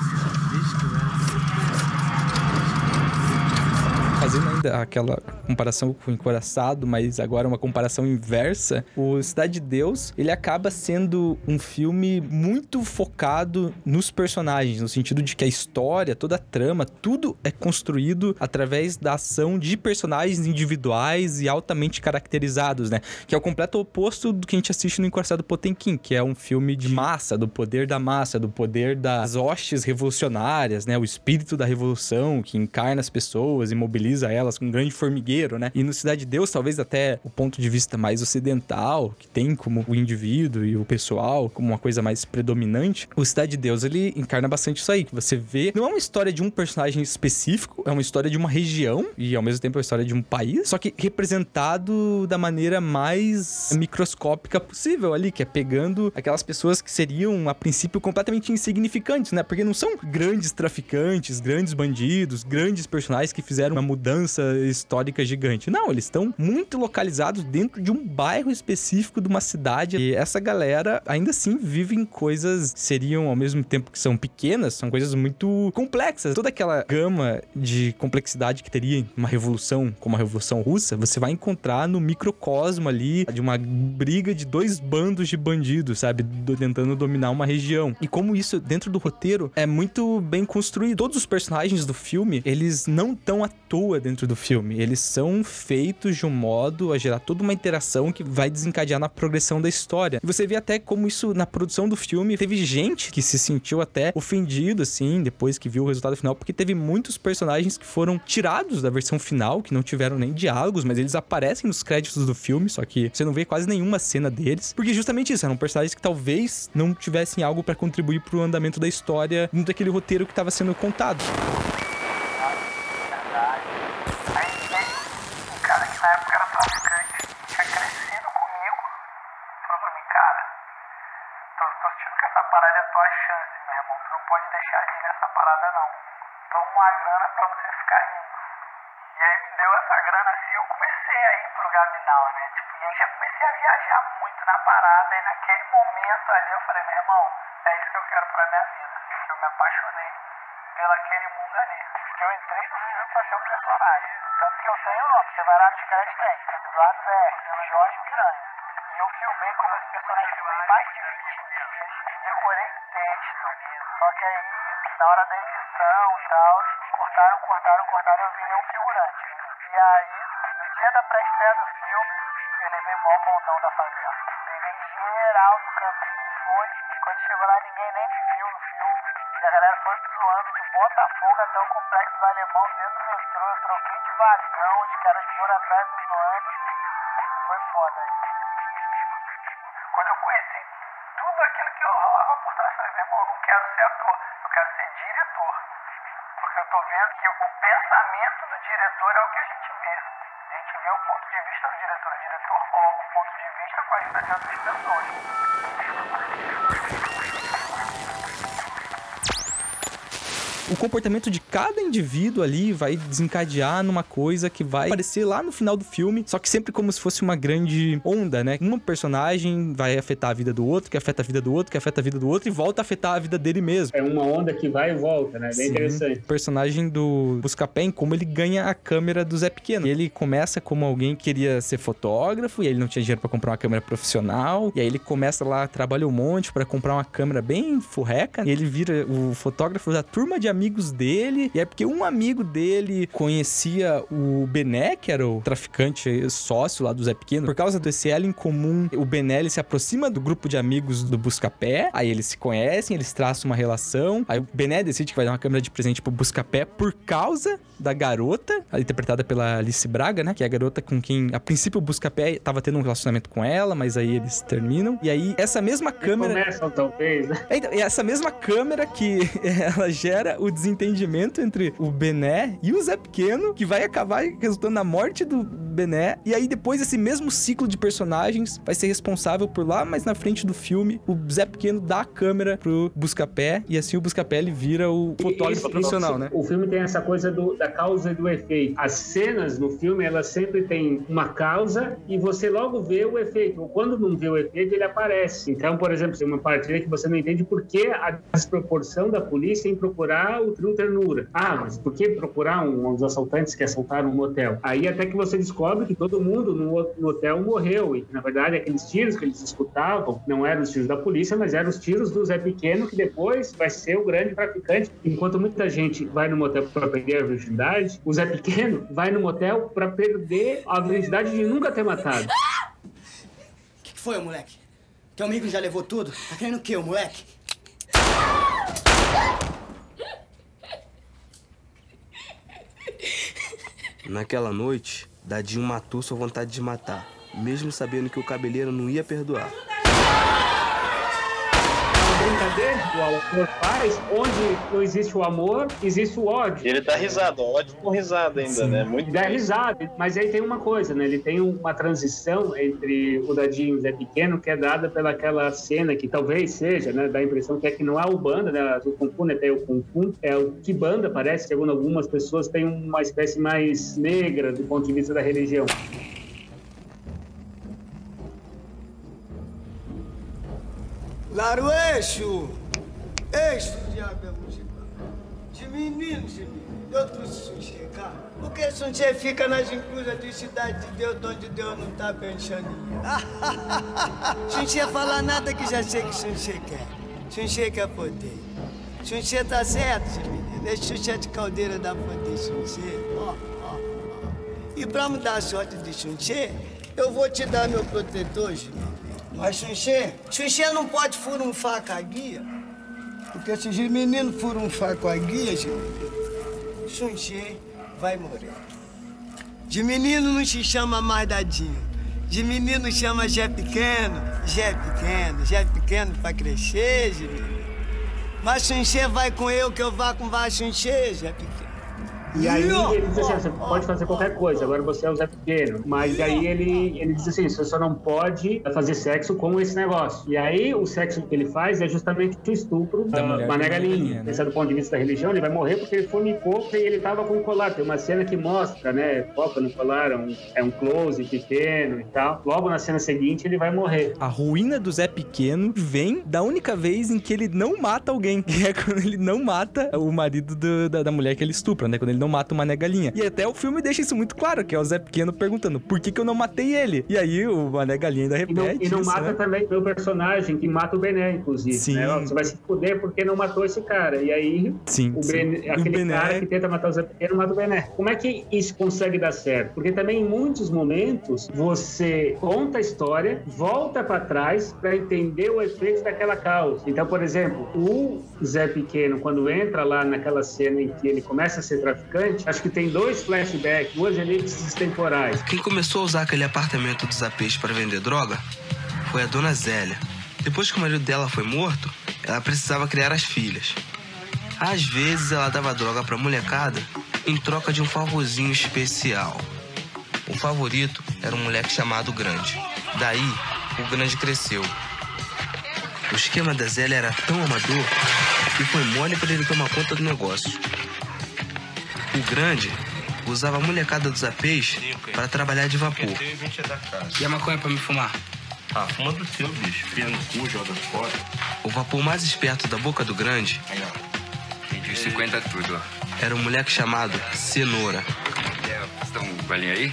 Fazendo ainda aquela comparação com o Encoraçado, mas agora uma comparação inversa, o Cidade de Deus, ele acaba sendo um filme muito focado nos personagens, no sentido de que a história, toda a trama, tudo é construído através da ação de personagens individuais e altamente caracterizados, né? Que é o completo oposto do que a gente assiste no Encoraçado Potemkin, que é um filme de massa, do poder da massa, do poder das hostes revolucionárias, né? O espírito da revolução que encarna as pessoas e mobiliza elas com um grande formigueiro, né? E no Cidade de Deus, talvez até o ponto de vista mais ocidental, que tem como o indivíduo e o pessoal como uma coisa mais predominante, o Cidade de Deus, ele encarna bastante isso aí, que você vê, não é uma história de um personagem específico, é uma história de uma região e ao mesmo tempo é uma história de um país, só que representado da maneira mais microscópica possível ali, que é pegando aquelas pessoas que seriam a princípio completamente insignificantes, né? Porque não são grandes traficantes, grandes bandidos, grandes personagens que fizeram uma mudança histórica gigante. Não, eles estão muito localizados dentro de um bairro específico de uma cidade. E essa galera ainda assim vive em coisas seriam ao mesmo tempo que são pequenas, são coisas muito complexas. Toda aquela gama de complexidade que teria uma revolução como a Revolução Russa, você vai encontrar no microcosmo ali de uma briga de dois bandos de bandidos, sabe? Do- tentando dominar uma região. E como isso dentro do roteiro é muito bem construído. Todos os personagens do filme, eles não estão à toa dentro do filme. Eles são feitos de um modo a gerar toda uma interação que vai desencadear na progressão da história. E você vê até como isso na produção do filme teve gente que se sentiu até ofendido assim depois que viu o resultado final, porque teve muitos personagens que foram tirados da versão final, que não tiveram nem diálogos, mas eles aparecem nos créditos do filme, só que você não vê quase nenhuma cena deles, porque justamente isso, eram personagens que talvez não tivessem algo pra contribuir pro andamento da história daquele roteiro que estava sendo contado. Um cara que na época era traficante, tinha crescido comigo, falou pra mim, cara, sentindo que essa parada é tua chance, meu irmão. Tu não pode deixar de ir nessa parada, não. Toma uma grana pra você ficar indo. E aí me deu essa grana assim, eu comecei a ir pro Gabinal, né? Tipo, e aí já comecei a viajar muito na parada, e naquele momento ali eu falei, meu irmão, é isso que eu quero pra minha vida. Eu me apaixonei pelo aquele mundo ali. Porque eu entrei no filme pra ser um personagem. Tanto que eu tenho o nome, você vai lá nos créditos tem. Eduardo VR, Jorge Piranha. E eu filmei como esse personagem, filmei mais de 20 dias, decorei texto, só que aí, na hora da edição e tal, cortaram, cortaram, cortaram, eu virei um figurante. E aí, no dia da pré-estreia do filme, eu levei mó bondão da favela. Levei geral do campinho, foi. Quando chegou lá, ninguém nem me viu no filme. E a galera foi me zoando de Botafogo até o Complexo do Alemão, dentro do metrô. Eu troquei de vagão, os caras foram atrás me zoando. Foi foda isso. Quando eu conheci tudo aquilo que eu rolava por trás, falei, meu irmão, eu não quero ser ator, eu quero ser diretor. Porque eu tô vendo que o pensamento do diretor é o que a gente vê. A gente vê o ponto de vista do diretor. O diretor coloca o ponto de vista com a realidade de outras pessoas. O comportamento de cada indivíduo ali vai desencadear numa coisa que vai aparecer lá no final do filme, só que sempre como se fosse uma grande onda, né? Um personagem vai afetar a vida do outro, que afeta a vida do outro, que afeta a vida do outro e volta a afetar a vida dele mesmo. É uma onda que vai e volta, né? Bem Sim. interessante. O personagem do Buscapé, como ele ganha a câmera do Zé Pequeno. Ele começa como alguém que queria ser fotógrafo e ele não tinha dinheiro pra comprar uma câmera profissional. E aí ele começa lá, trabalha um monte pra comprar uma câmera bem furreca. E ele vira o fotógrafo da turma de amigos dele. E é porque um amigo dele conhecia o Bené, que era o traficante sócio lá do Zé Pequeno. Por causa desse elo em comum, o Bené ele se aproxima do grupo de amigos do Buscapé. Aí eles se conhecem, eles traçam uma relação. Aí o Bené decide que vai dar uma câmera de presente pro Buscapé por causa da garota, interpretada pela Alice Braga, né? Que é a garota com quem, a princípio, o Buscapé tava tendo um relacionamento com ela, mas aí eles terminam. E aí, essa mesma câmera. Começam, talvez, né? É, então, essa mesma câmera que [laughs] ela gera o desentendimento entre o Bené e o Zé Pequeno, que vai acabar resultando na morte do Bené. E aí, depois, esse mesmo ciclo de personagens vai ser responsável por lá, mas na frente do filme, o Zé Pequeno dá a câmera pro Buscapé. E assim o Buscapé ele vira o fotógrafo Isso, profissional, né? O filme tem essa coisa do, da causa e do efeito. As cenas no filme, elas sempre têm uma causa e você logo vê o efeito. Ou quando não vê o efeito, ele aparece. Então, por exemplo, tem uma partida que você não entende por que a desproporção da polícia em procurar o trio ternura. Ah, mas por que procurar um, uns assaltantes que assaltaram um motel? Aí até que você descobre que todo mundo no, no hotel morreu e que, na verdade, aqueles tiros que eles escutavam não eram os tiros da polícia, mas eram os tiros do Zé Pequeno, que depois vai ser o grande traficante. Enquanto muita gente vai no motel para perder a virgindade, o Zé Pequeno vai no motel para perder a virgindade de nunca ter matado. O que, que foi, moleque? Teu amigo já levou tudo? Tá querendo o quê, moleque? Naquela noite, Dadinho matou sua vontade de matar, mesmo sabendo que o cabeleiro não ia perdoar. Brincadeira que o autor faz, onde não existe o amor, existe o ódio. Ele dá risada, ódio com risada ainda, né? Muito Dá risada, mas aí tem uma coisa, né? Ele tem uma transição entre o Dadinho e o Zé Pequeno que é dada pelaquela cena que talvez seja, né? Dá a impressão que é que não é o banda, né? O Kung Fu, né? Tem o Kung Fu, é o que banda parece, segundo algumas pessoas, tem uma espécie mais negra do ponto de vista da religião. Claro, eixo! Diabo é música. De menino, de menino. Eu trouxe Sunche, cara. Por que Sunche fica nas encruzas de cidade de Deus, onde Deus não tá pensando? [laughs] Sunche fala nada que já sei que Sunche quer. Sunche quer poder. Sunche tá certo, menino. É Xuxa de caldeira fã de Xunxê. Ó, ó, ó. E pra mudar a sorte de Xunxê, eu vou te dar meu protetor, Gil. Mas Xunxê, Xunxê não pode furunfar com a guia. Porque se os meninos furunfar com a guia, Gil, Xunxê vai morrer. De menino não se chama mais dadinho. De menino chama Jé Pequeno, Jé Pequeno, Jé Pequeno pra crescer, Gil. Mas Xunxê vai com eu, que eu vá com vai Xunxê, Jé Pequeno. E aí ele diz assim, você pode fazer qualquer coisa, agora você é o Zé Pequeno. Mas aí ele, ele diz assim, você só não pode fazer sexo com esse negócio. E aí o sexo que ele faz é justamente o estupro da mulher Mané Galinha. galinha, né? Pensando do ponto de vista da religião, ele vai morrer porque ele fornicou e ele tava com um colar. Tem uma cena que mostra, né, foca no colar, é um, é um close pequeno e tal. Logo na cena seguinte ele vai morrer. A ruína do Zé Pequeno vem da única vez em que ele não mata alguém, que [laughs] é quando ele não mata o marido do- da, da mulher que ele estupra, né? Quando ele não mata o Mané Galinha. E até o filme deixa isso muito claro, que é o Zé Pequeno perguntando por que, que eu não matei ele? E aí o Mané Galinha ainda E não, repete e não isso, mata né? também o personagem que mata o Bené, inclusive. Sim. né? Você vai se fuder porque não matou esse cara. E aí Sim, o sim. Bené- E o aquele Bené- cara que tenta matar o Zé Pequeno mata o Bené. Como é que isso consegue dar certo? Porque também em muitos momentos você conta a história, volta pra trás pra entender o efeito daquela causa. Então, por exemplo, o Zé Pequeno, quando entra lá naquela cena em que ele começa a ser traficante, acho que tem dois flashbacks, duas elipses temporais. Quem começou a usar aquele apartamento dos apês para vender droga foi a dona Zélia. Depois que o marido dela foi morto, ela precisava criar as filhas. Às vezes ela dava droga pra molecada em troca de um favorzinho especial. O favorito era um moleque chamado Grande. Daí, o Grande cresceu. O esquema da Zélia era tão amador que foi mole para ele tomar conta do negócio. O Grande usava a molecada dos apês para trabalhar de vapor. E a maconha pra me fumar? Ah, fuma do seu, bicho. Fia no cu, joga fora. O vapor mais esperto da boca do grande Aí, ó. Pedi 50 tudo, ó. era um moleque chamado Cenoura. Quer dar um golinho aí?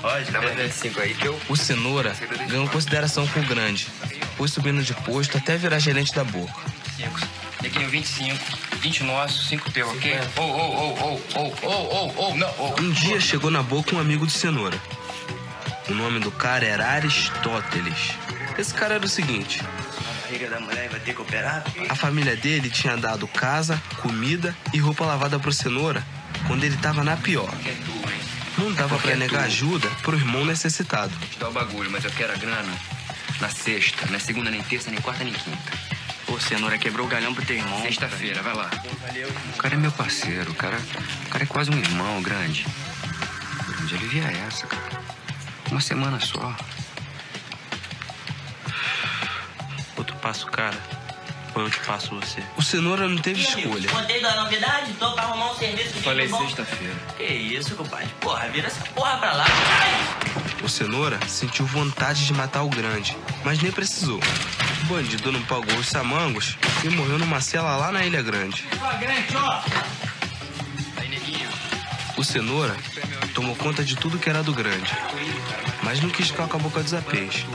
Pode, dá mais 25 aí que eu. O Cenoura ganhou consideração com o grande, foi subindo de posto até virar gerente da boca. 5. Neguinho, 25. 20 nossos, 5 teu, ok? Ô, ô, ô, ô, ô, ô, ô, ô, não, ô. Um dia chegou na boca um amigo do Cenoura. O nome do cara era Aristóteles. Esse cara era o seguinte: A barriga da mulher vai ter que operar? a família dele tinha dado casa, comida e roupa lavada pro Cenoura quando ele tava na pior. Não dava pra negar ajuda pro irmão necessitado. Te dá o bagulho, mas eu quero a grana na sexta, é segunda, nem terça, nem quarta, nem quinta. Ô, cenoura quebrou o galhão pro teu irmão. Sexta-feira, vai lá. O cara é meu parceiro, o cara, o cara é quase um irmão grande. Grande alivia essa, cara. Uma semana só. Ou tu passa o cara, ou eu te passo você. O Cenoura não teve escolha. Contei da novidade? Tô pra arrumar um serviço Falei sexta-feira. Que isso, compadre? Porra, vira essa porra pra lá. O Cenoura sentiu vontade de matar o grande, mas nem precisou. O bandido não pagou os samangos e morreu numa cela lá na Ilha Grande. Flagrante, ó. Aí, neguinho. O Cenoura tomou conta de tudo que era do grande, mas não quis ficar com a boca dos apês.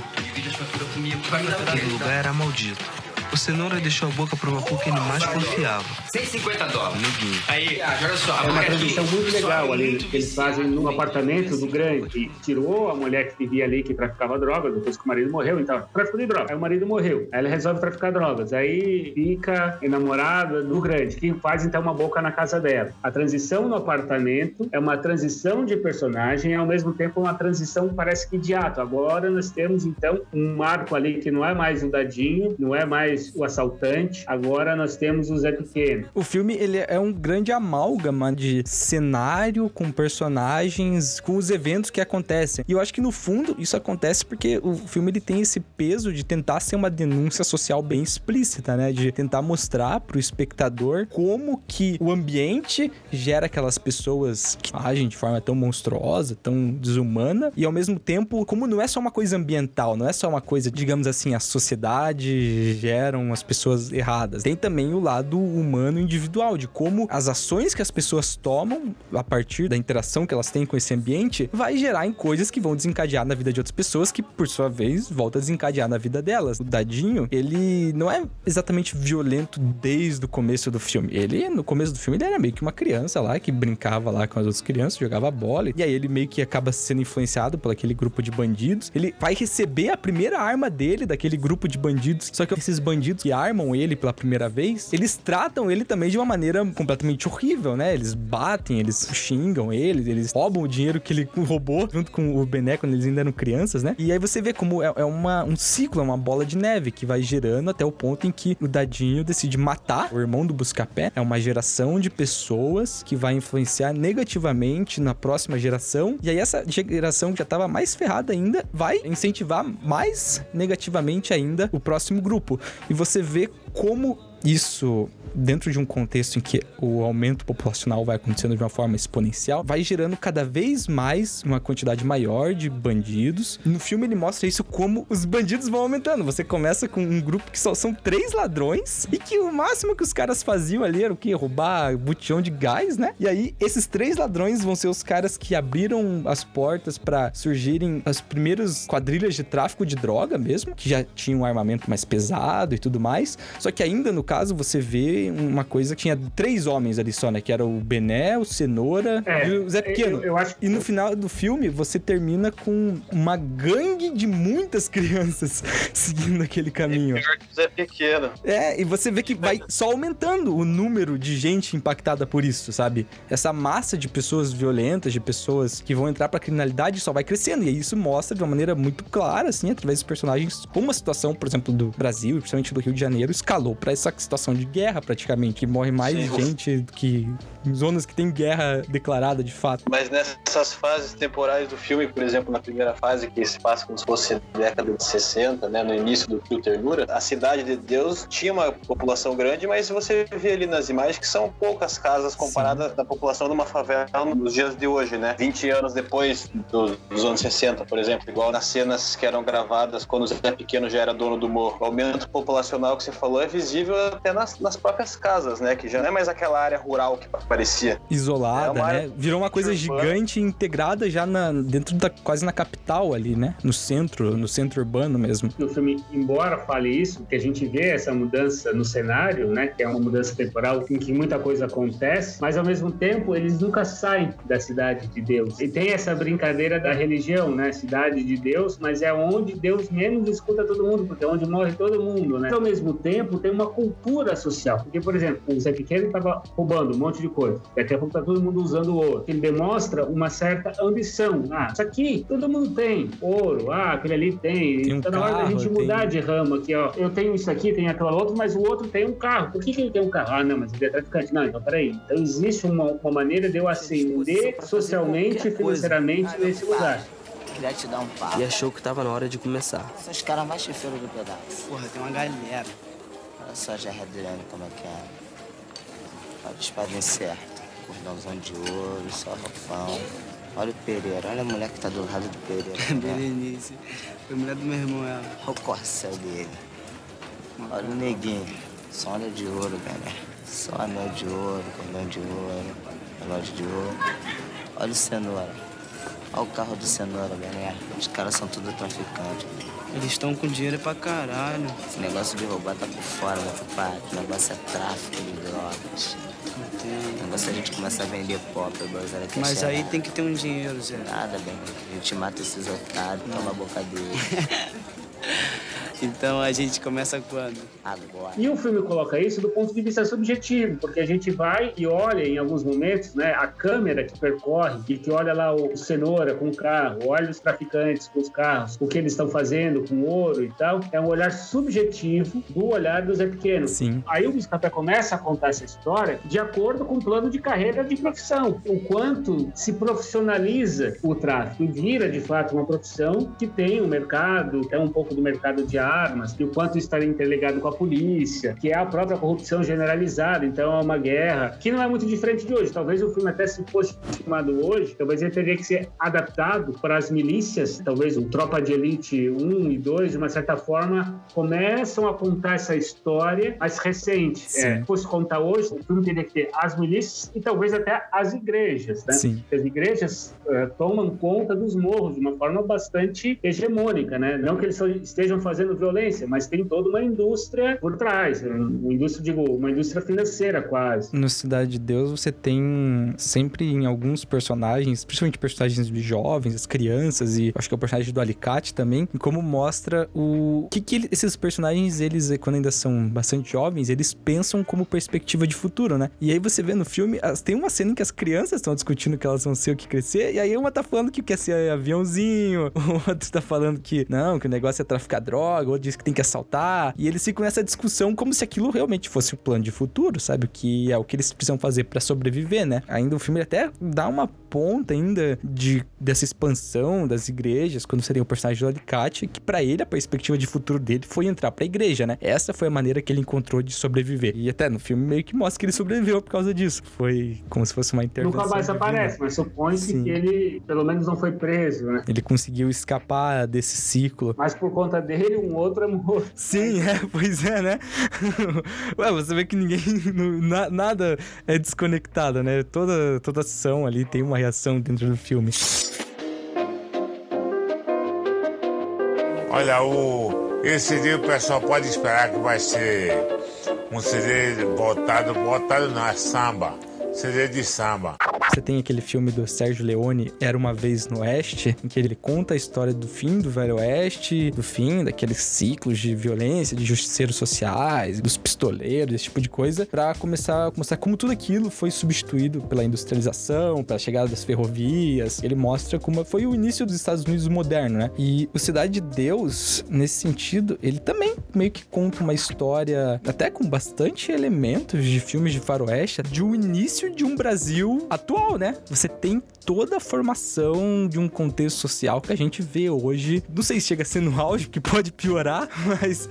Aquele lugar era maldito. O Cenoura deixou a boca pro vapor que ele mais confiava, 150 dólares. neguinho. Aí, olha só. É uma transição muito legal ali, que eles fazem no apartamento do grande. Tirou a mulher que vivia ali, que traficava droga, depois que o marido morreu, então, tráfico de droga. Aí o marido morreu. Aí ela resolve traficar drogas. Aí fica enamorada do grande, que faz então uma boca na casa dela. A transição no apartamento é uma transição de personagem e ao mesmo tempo uma transição, parece que de ato. Agora nós temos então um marco ali que não é mais o dadinho, não é mais o assaltante, agora nós temos o Zé Pequeno. O filme ele é um grande amálgama de cenário com personagens, com os eventos que acontecem. E eu acho que no fundo isso acontece porque o filme ele tem esse peso de tentar ser uma denúncia social bem explícita, né? De tentar mostrar pro espectador como que o ambiente gera aquelas pessoas que agem de forma tão monstruosa, tão desumana, e ao mesmo tempo, como não é só uma coisa ambiental, não é só uma coisa, digamos assim, a sociedade gera eram as pessoas erradas. Tem também o lado humano individual, de como as ações que as pessoas tomam a partir da interação que elas têm com esse ambiente vai gerar em coisas que vão desencadear na vida de outras pessoas, que por sua vez volta a desencadear na vida delas. O Dadinho, ele não é exatamente violento desde o começo do filme. Ele, no começo do filme, ele era meio que uma criança lá que brincava lá com as outras crianças, jogava bola. E aí ele meio que acaba sendo influenciado por aquele grupo de bandidos. Ele vai receber a primeira arma dele daquele grupo de bandidos. Só que esses bandidos que armam ele pela primeira vez, eles tratam ele também de uma maneira completamente horrível, né? Eles batem, eles xingam ele, eles roubam o dinheiro que ele [laughs] roubou junto com o Bené quando eles ainda eram crianças, né? E aí você vê como é, é uma, um ciclo, é uma bola de neve que vai gerando até o ponto em que o Dadinho decide matar o irmão do Buscapé. É uma geração de pessoas que vai influenciar negativamente na próxima geração. E aí essa geração que já tava mais ferrada ainda vai incentivar mais negativamente ainda o próximo grupo. E você vê como isso dentro de um contexto em que o aumento populacional vai acontecendo de uma forma exponencial, vai gerando cada vez mais uma quantidade maior de bandidos. No filme ele mostra isso como os bandidos vão aumentando. Você começa com um grupo que só são três ladrões e que o máximo que os caras faziam ali era o que? Roubar botijão de gás, né? E aí esses três ladrões vão ser os caras que abriram as portas para surgirem as primeiras quadrilhas de tráfico de droga mesmo, que já tinham um armamento mais pesado e tudo mais. Só que ainda no caso você vê uma coisa que tinha três homens ali só, né? Que era o Bené, o Cenoura É, e o Zé Pequeno. eu- eu acho E no final do filme, você termina com uma gangue de muitas [laughs] crianças seguindo aquele caminho. Pior que o Zé Pequeno. É, e você vê que vai só aumentando o número de gente impactada por isso, sabe? Essa massa de pessoas violentas, de pessoas que vão entrar pra criminalidade só vai crescendo. E aí isso mostra de uma maneira muito clara, assim, através dos personagens, como a situação, por exemplo, do Brasil, principalmente do Rio de Janeiro, escalou pra essa situação de guerra, praticamente, que morre mais Sim. gente que zonas que tem guerra declarada de fato. Mas nessas fases temporais do filme, por exemplo, na primeira fase, que se passa como se fosse década de 60, né, no início do Fio Ternura, a Cidade de Deus tinha uma população grande, mas você vê ali nas imagens que são poucas casas comparadas da população de uma favela nos dias de hoje, né? 20 anos depois do- dos anos 60, por exemplo, igual nas cenas que eram gravadas quando o Zé Pequeno já era dono do morro. O aumento populacional que você falou é visível até nas, nas próprias casas, né? Que já não é mais aquela área rural que parecia. isolada, É né? Virou uma coisa urbana. gigante integrada já na, dentro da quase na capital ali, né? No centro, no centro urbano mesmo. O filme, embora fale isso, que a gente vê essa mudança no cenário, né, que é uma mudança temporal em que muita coisa acontece, mas ao mesmo tempo eles nunca saem da cidade de Deus. E tem essa brincadeira da religião, né, cidade de Deus, mas é onde Deus menos escuta todo mundo, porque é onde morre todo mundo, né. Ao mesmo tempo tem uma cultura social, porque por exemplo, o Zé Pequeno estava roubando um monte de coisa, daqui a pouco tá todo mundo usando ouro. Ele demonstra uma certa ambição. Ah, isso aqui todo mundo tem, ouro, ah, aquele ali tem. Tem um tá na hora da gente tem- mudar de ramo aqui, ó. Eu tenho isso aqui, tem aquela outra, mas o outro tem um carro. Por que, que ele tem um carro? Ah, não, mas ele é traficante. Não, então peraí. Então existe uma, uma maneira de eu ascender socialmente e financeiramente nesse lugar. Queria te dar um papo. E achou que tava na hora de começar. São os caras mais chifeiros do pedaço. Porra, tem uma galera. Olha só já Adriano como é que é. Olha os padrinhos certo. Cordãozão de ouro, só roupão. Olha o Pereira, olha a mulher que tá do lado do Pereira. [laughs] né? Berenice. Foi mulher do meu irmão, ela. Olha o corcel dele. Olha o neguinho. Só anel de ouro, galera. Só anel de ouro, cordão de ouro, relógio de ouro. Olha o cenoura. Olha o carro do cenoura, galera. Os caras são tudo traficantes. Eles estão com dinheiro pra caralho. Esse negócio de roubar tá por fora, meu papai. O negócio é tráfico de drogas. O negócio a gente começar a vender gozada que é Mas aí tem que ter um dinheiro, Zé. Nada, bem. A gente mata esses otários, toma a boca dele. [laughs] Então a gente começa quando? Agora. E o filme coloca isso do ponto de vista subjetivo, porque a gente vai e olha em alguns momentos, né, a câmera que percorre e que olha lá o cenoura com o carro, olha os traficantes com os carros, o que eles estão fazendo com o ouro e tal, é um olhar subjetivo do olhar do Zé Pequeno. Sim. Aí o Biscapé começa a contar essa história de acordo com o plano de carreira de profissão, o quanto se profissionaliza o tráfico e vira de fato uma profissão que tem um mercado, tem um pouco do mercado de armas, e o quanto estaria interligado com a polícia, que é a própria corrupção generalizada, então é uma guerra que não é muito diferente de hoje. Talvez o filme até se fosse filmado hoje, talvez ele teria que ser adaptado para as milícias, talvez o Tropa de Elite 1 e 2, de uma certa forma, começam a contar essa história mais recente. É, se fosse contar hoje, o filme teria que ter as milícias e talvez até as igrejas, né? Sim. As igrejas uh, tomam conta dos morros de uma forma bastante hegemônica, né? Não que eles estejam fazendo violência, mas tem toda uma indústria por trás, uma indústria, digo, uma indústria financeira quase. No Cidade de Deus você tem sempre em alguns personagens, principalmente personagens de jovens, as crianças e acho que é o personagem do Alicate também, como mostra o que, que esses personagens, eles, quando ainda são bastante jovens, eles pensam como perspectiva de futuro, né? E aí você vê no filme, tem uma cena em que as crianças estão discutindo que elas vão ser o que crescer, e aí uma tá falando que quer ser aviãozinho, [laughs] o outro tá falando que não, que o negócio é traficar droga, outro diz que tem que assaltar, e eles ficam nessa discussão como se aquilo realmente fosse um plano de futuro, sabe? O que é o que eles precisam fazer para sobreviver, né? Ainda o filme até dá uma ponta ainda de dessa expansão das igrejas, quando seria o personagem do Alicate, que para ele a perspectiva de futuro dele foi entrar pra igreja, né? Essa foi a maneira que ele encontrou de sobreviver. E até no filme meio que mostra que ele sobreviveu por causa disso. Foi como se fosse uma intervenção. Nunca mais aparece, mas supõe-se que ele pelo menos não foi preso, né? Ele conseguiu escapar desse ciclo. Mas por conta dele, um outro é morto. Sim, é, pois é, né? [laughs] Ué, você vê que ninguém. [laughs] na, nada é desconectado, né? Toda, toda ação ali tem uma reação dentro do filme. Olha, o, esse CD o pessoal pode esperar que vai ser um CD botado, botado não, é samba. CD de samba. Você tem aquele filme do Sérgio Leone, Era Uma Vez no Oeste, em que ele conta a história do fim do Velho Oeste, do fim daqueles ciclos de violência, de justiceiros sociais, dos pistoleiros, esse tipo de coisa, para começar a mostrar como tudo aquilo foi substituído pela industrialização, pela chegada das ferrovias. Ele mostra como foi o início dos Estados Unidos moderno, né? E o Cidade de Deus, nesse sentido, ele também meio que conta uma história, até com bastante elementos de filmes de faroeste, de um início de um Brasil atual, né? Você tem toda a formação de um contexto social que a gente vê hoje. Não sei se chega a ser no auge, porque pode piorar, [laughs] mas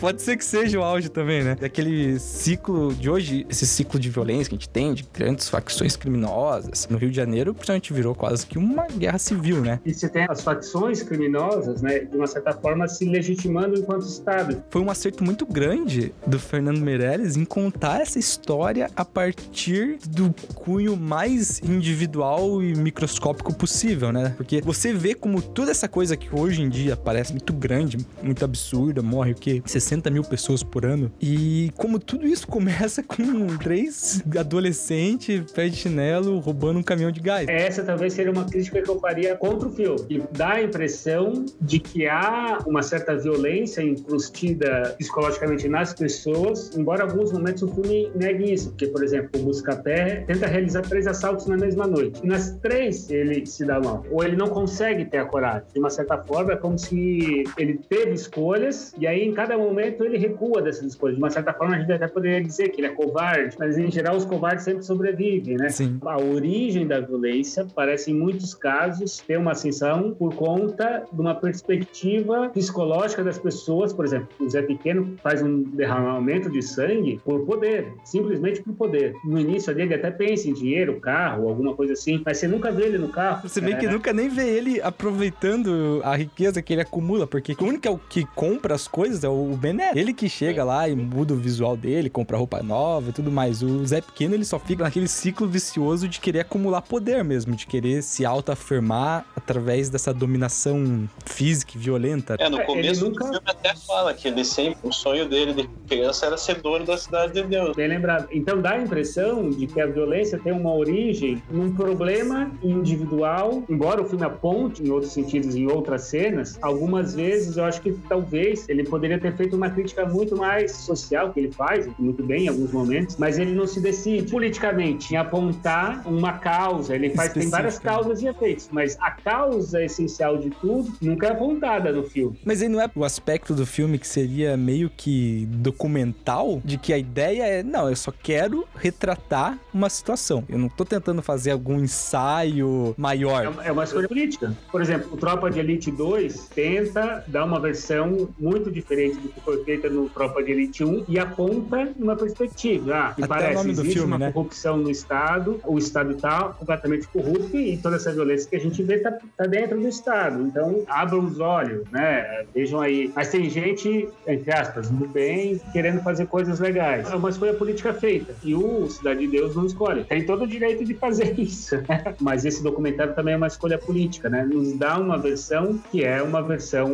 pode ser que seja o auge também, né? Daquele ciclo de hoje, esse ciclo de violência que a gente tem, de grandes facções criminosas. No Rio de Janeiro, principalmente virou quase que uma guerra civil, né? E você tem as facções criminosas, né? De uma certa forma se legitimando enquanto Estado. Foi um acerto muito grande do Fernando Meirelles em contar essa história a partir do cunho mais individual e microscópico possível, né? Porque você vê como toda essa coisa que hoje em dia parece muito grande, muito absurda, morre o quê? 60 mil pessoas por ano. E como tudo isso começa [laughs] com três adolescentes, pé de chinelo, roubando um caminhão de gás. Essa talvez seria uma crítica que eu faria contra o filme, que dá a impressão de que há uma certa violência incrustida psicologicamente nas pessoas, embora em alguns momentos o filme negue isso, porque, por exemplo, o Buscapé tenta realizar três assaltos na mesma noite. E nas três ele se dá mal. Ou ele não consegue ter a coragem. De uma certa forma, é como se ele teve escolhas e aí em cada momento ele recua dessas escolhas. De uma certa forma, a gente até poderia dizer que ele é covarde, mas em geral os covardes sempre sobrevivem, né? Sim. A origem da violência parece em muitos casos ter uma ascensão por conta de uma perspectiva psicológica das pessoas. Por exemplo, o Zé Pequeno faz um derramamento de sangue por poder, simplesmente por poder. No início dele até pensa em dinheiro, carro, alguma coisa assim, mas você nunca vê ele no carro. Você vê que É. nunca nem vê ele aproveitando a riqueza que ele acumula, porque o único que compra as coisas é o Bené. Ele que chega lá e muda o visual dele, compra roupa nova e tudo mais. O Zé Pequeno, ele só fica naquele ciclo vicioso de querer acumular poder mesmo, de querer se autoafirmar através dessa dominação física e violenta. É, no começo do filme até fala que ele sempre, o sonho dele de criança era ser dono da cidade de Deus. Bem lembrado. Então dá a impressão de que a violência tem uma origem num problema individual, embora o filme aponte em outros sentidos, em outras cenas, algumas vezes eu acho que talvez ele poderia ter feito uma crítica muito mais social, que ele faz muito bem em alguns momentos, mas ele não se decide politicamente em apontar uma causa. Ele faz, tem várias causas e efeitos, mas a causa essencial de tudo nunca é apontada no filme. Mas aí não é o aspecto do filme que seria meio que documental, de que a ideia é, não, eu só quero retratar uma situação. Eu não tô tentando tentando fazer algum ensaio maior. É uma, é uma escolha política. Por exemplo, o Tropa de Elite 2 tenta dar uma versão muito diferente do que foi feita no Tropa de Elite 1 e aponta uma perspectiva. Ah, que Até o parece nome do filme, uma né? corrupção no Estado, o Estado está completamente corrupto e toda essa violência que a gente vê está dentro do Estado. Então, abram os olhos, né? Vejam aí. Mas tem gente, entre aspas, do bem, querendo fazer coisas legais. É uma escolha política feita. E o Cidade de Deus não escolhe. Tem todo o direito de fazer isso, né? [laughs] Mas esse documentário também é uma escolha política, né? Nos dá uma versão que é uma versão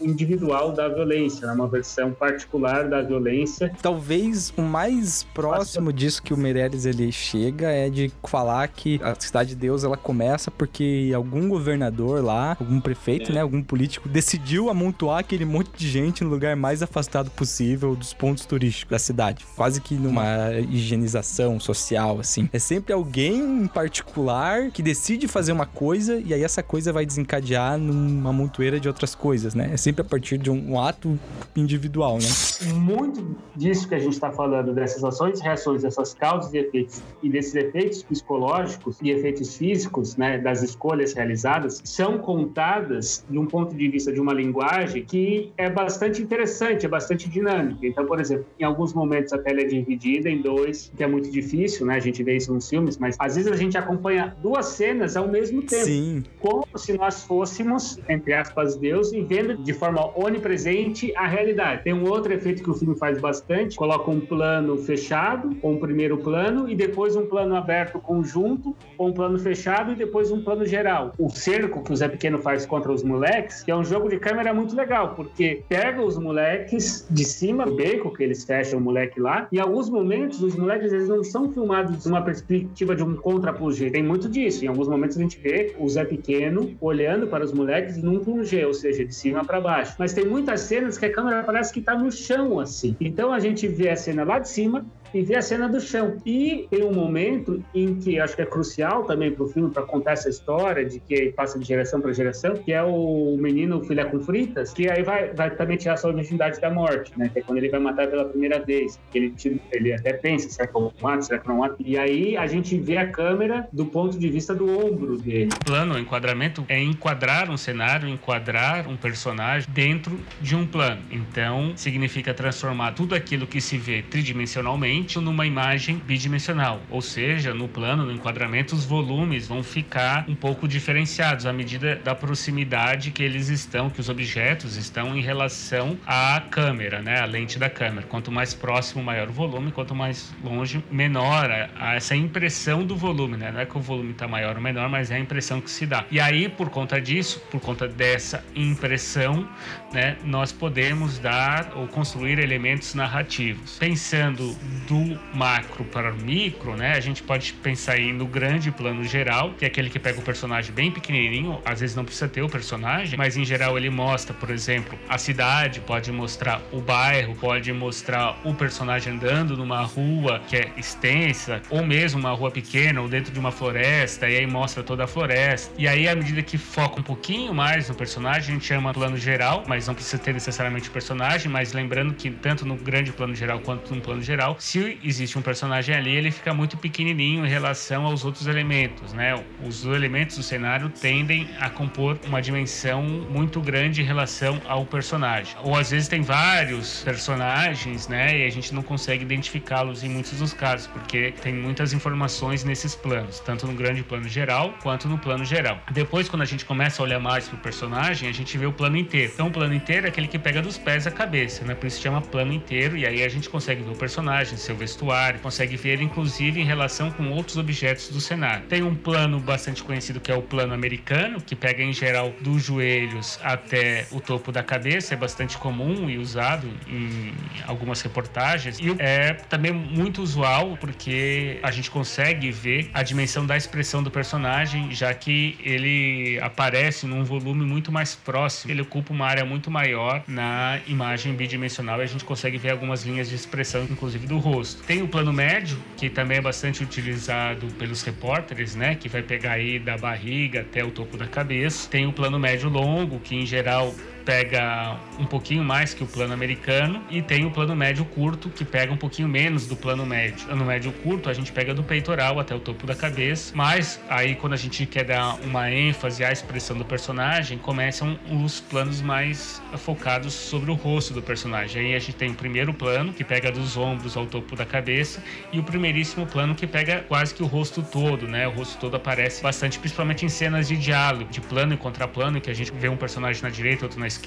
individual da violência, né? uma versão particular da violência. Talvez o mais próximo disso que o Meirelles ele chega é de falar que a Cidade de Deus ela começa porque algum governador lá, algum prefeito, É. né, algum político decidiu amontoar aquele monte de gente no lugar mais afastado possível dos pontos turísticos da cidade, quase que numa higienização social assim. É sempre alguém em particular que decide fazer uma coisa e aí essa coisa vai desencadear numa montoeira de outras coisas, né? É sempre a partir de um, um ato individual, né? Muito disso que a gente está falando, dessas ações e reações, dessas causas e efeitos, e desses efeitos psicológicos e efeitos físicos, né, das escolhas realizadas, são contadas de um ponto de vista de uma linguagem que é bastante interessante, é bastante dinâmica. Então, por exemplo, em alguns momentos a tela é dividida em dois, que é muito difícil, né? A gente vê isso nos filmes, mas às vezes a gente acompanha duas cenas ao mesmo tempo. Sim. Como se nós fôssemos, entre aspas, Deus, e vendo de forma onipresente a realidade. Tem um outro efeito que o filme faz bastante, coloca um plano fechado, ou um primeiro plano, e depois um plano aberto conjunto, ou um plano fechado, e depois um plano geral. O cerco que o Zé Pequeno faz contra os moleques, que é um jogo de câmera muito legal, porque pega os moleques de cima do beco, que eles fecham o moleque lá, e em alguns momentos os moleques eles não são filmados numa perspectiva de um contra-plongé. Tem muito disso. Em alguns momentos a gente vê o Zé Pequeno olhando para os moleques num plongé, ou seja, de cima para baixo. Mas tem muitas cenas que a câmera parece que tá no chão, assim. Então a gente vê a cena lá de cima e vê a cena do chão. E tem um momento em que acho que é crucial também para o filme, para contar essa história de que passa de geração para geração, que é o menino filé com fritas, que aí vai, vai também tirar sua virgindade da morte, né? Que é quando ele vai matar pela primeira vez. Ele, tira- ele até pensa, será que eu mato, será que não mato? E aí a gente vê a câmera do ponto de vista do ombro dele. plano, o enquadramento, é enquadrar um cenário, enquadrar um personagem dentro de um plano. Então, significa transformar tudo aquilo que se vê tridimensionalmente numa imagem bidimensional. Ou seja, no plano, no enquadramento, os volumes vão ficar um pouco diferenciados à medida da proximidade que eles estão, que os objetos estão em relação à câmera, né? A lente da câmera. Quanto mais próximo, maior o volume, quanto mais longe, menor a essa impressão do volume, né? Não é que o volume está maior ou menor, mas é a impressão que se dá. E aí, por conta disso, por conta dessa impressão, né, nós podemos dar ou construir elementos narrativos. Pensando do macro para o micro, né, a gente pode pensar aí no grande plano geral, que é aquele que pega o personagem bem pequenininho, às vezes não precisa ter o personagem, mas em geral ele mostra, por exemplo, a cidade, pode mostrar o bairro, pode mostrar o personagem andando numa rua que é extensa, ou mesmo uma rua pequena, ou dentro de uma floresta, e aí mostra toda a floresta. E aí, à medida que foca um pouquinho mais no personagem, a gente chama plano geral, mas não precisa ter necessariamente o personagem, mas lembrando que tanto no grande plano geral quanto no plano geral, se existe um personagem ali, ele fica muito pequenininho em relação aos outros elementos, né? Os elementos do cenário tendem a compor uma dimensão muito grande em relação ao personagem. Ou às vezes tem vários personagens, né? E a gente não consegue identificá-los em muitos dos casos, porque tem muitas informações nesses planos, tanto no grande plano geral quanto no plano geral. Depois, quando a gente começa a olhar mais pro personagem, a gente vê o plano inteiro. Então, o plano inteiro é aquele que pega dos pés à cabeça, né? Por isso chama plano inteiro, e aí a gente consegue ver o personagem, seu vestuário, consegue ver inclusive, em relação com outros objetos do cenário. Tem um plano bastante conhecido que é o plano americano, que pega em geral dos joelhos até o topo da cabeça, é bastante comum e usado em algumas reportagens. E é também muito usual porque a gente consegue ver a dimensão da expressão do personagem, já que ele aparece num volume muito mais próximo. Ele ocupa uma área muito maior na imagem bidimensional e a gente consegue ver algumas linhas de expressão, inclusive do rosto. Tem o plano médio, que também é bastante utilizado pelos repórteres, né? Que vai pegar aí da barriga até o topo da cabeça. Tem o plano médio longo, que em geral pega um pouquinho mais que o plano americano e tem o plano médio curto que pega um pouquinho menos do plano médio. No médio curto a gente pega do peitoral até o topo da cabeça, mas aí quando a gente quer dar uma ênfase à expressão do personagem, começam os planos mais focados sobre o rosto do personagem. Aí a gente tem o primeiro plano que pega dos ombros ao topo da cabeça e o primeiríssimo plano que pega quase que o rosto todo, né? O rosto todo aparece bastante, principalmente em cenas de diálogo, de plano e contraplano, que a gente vê um personagem na direita, outro na esquerda,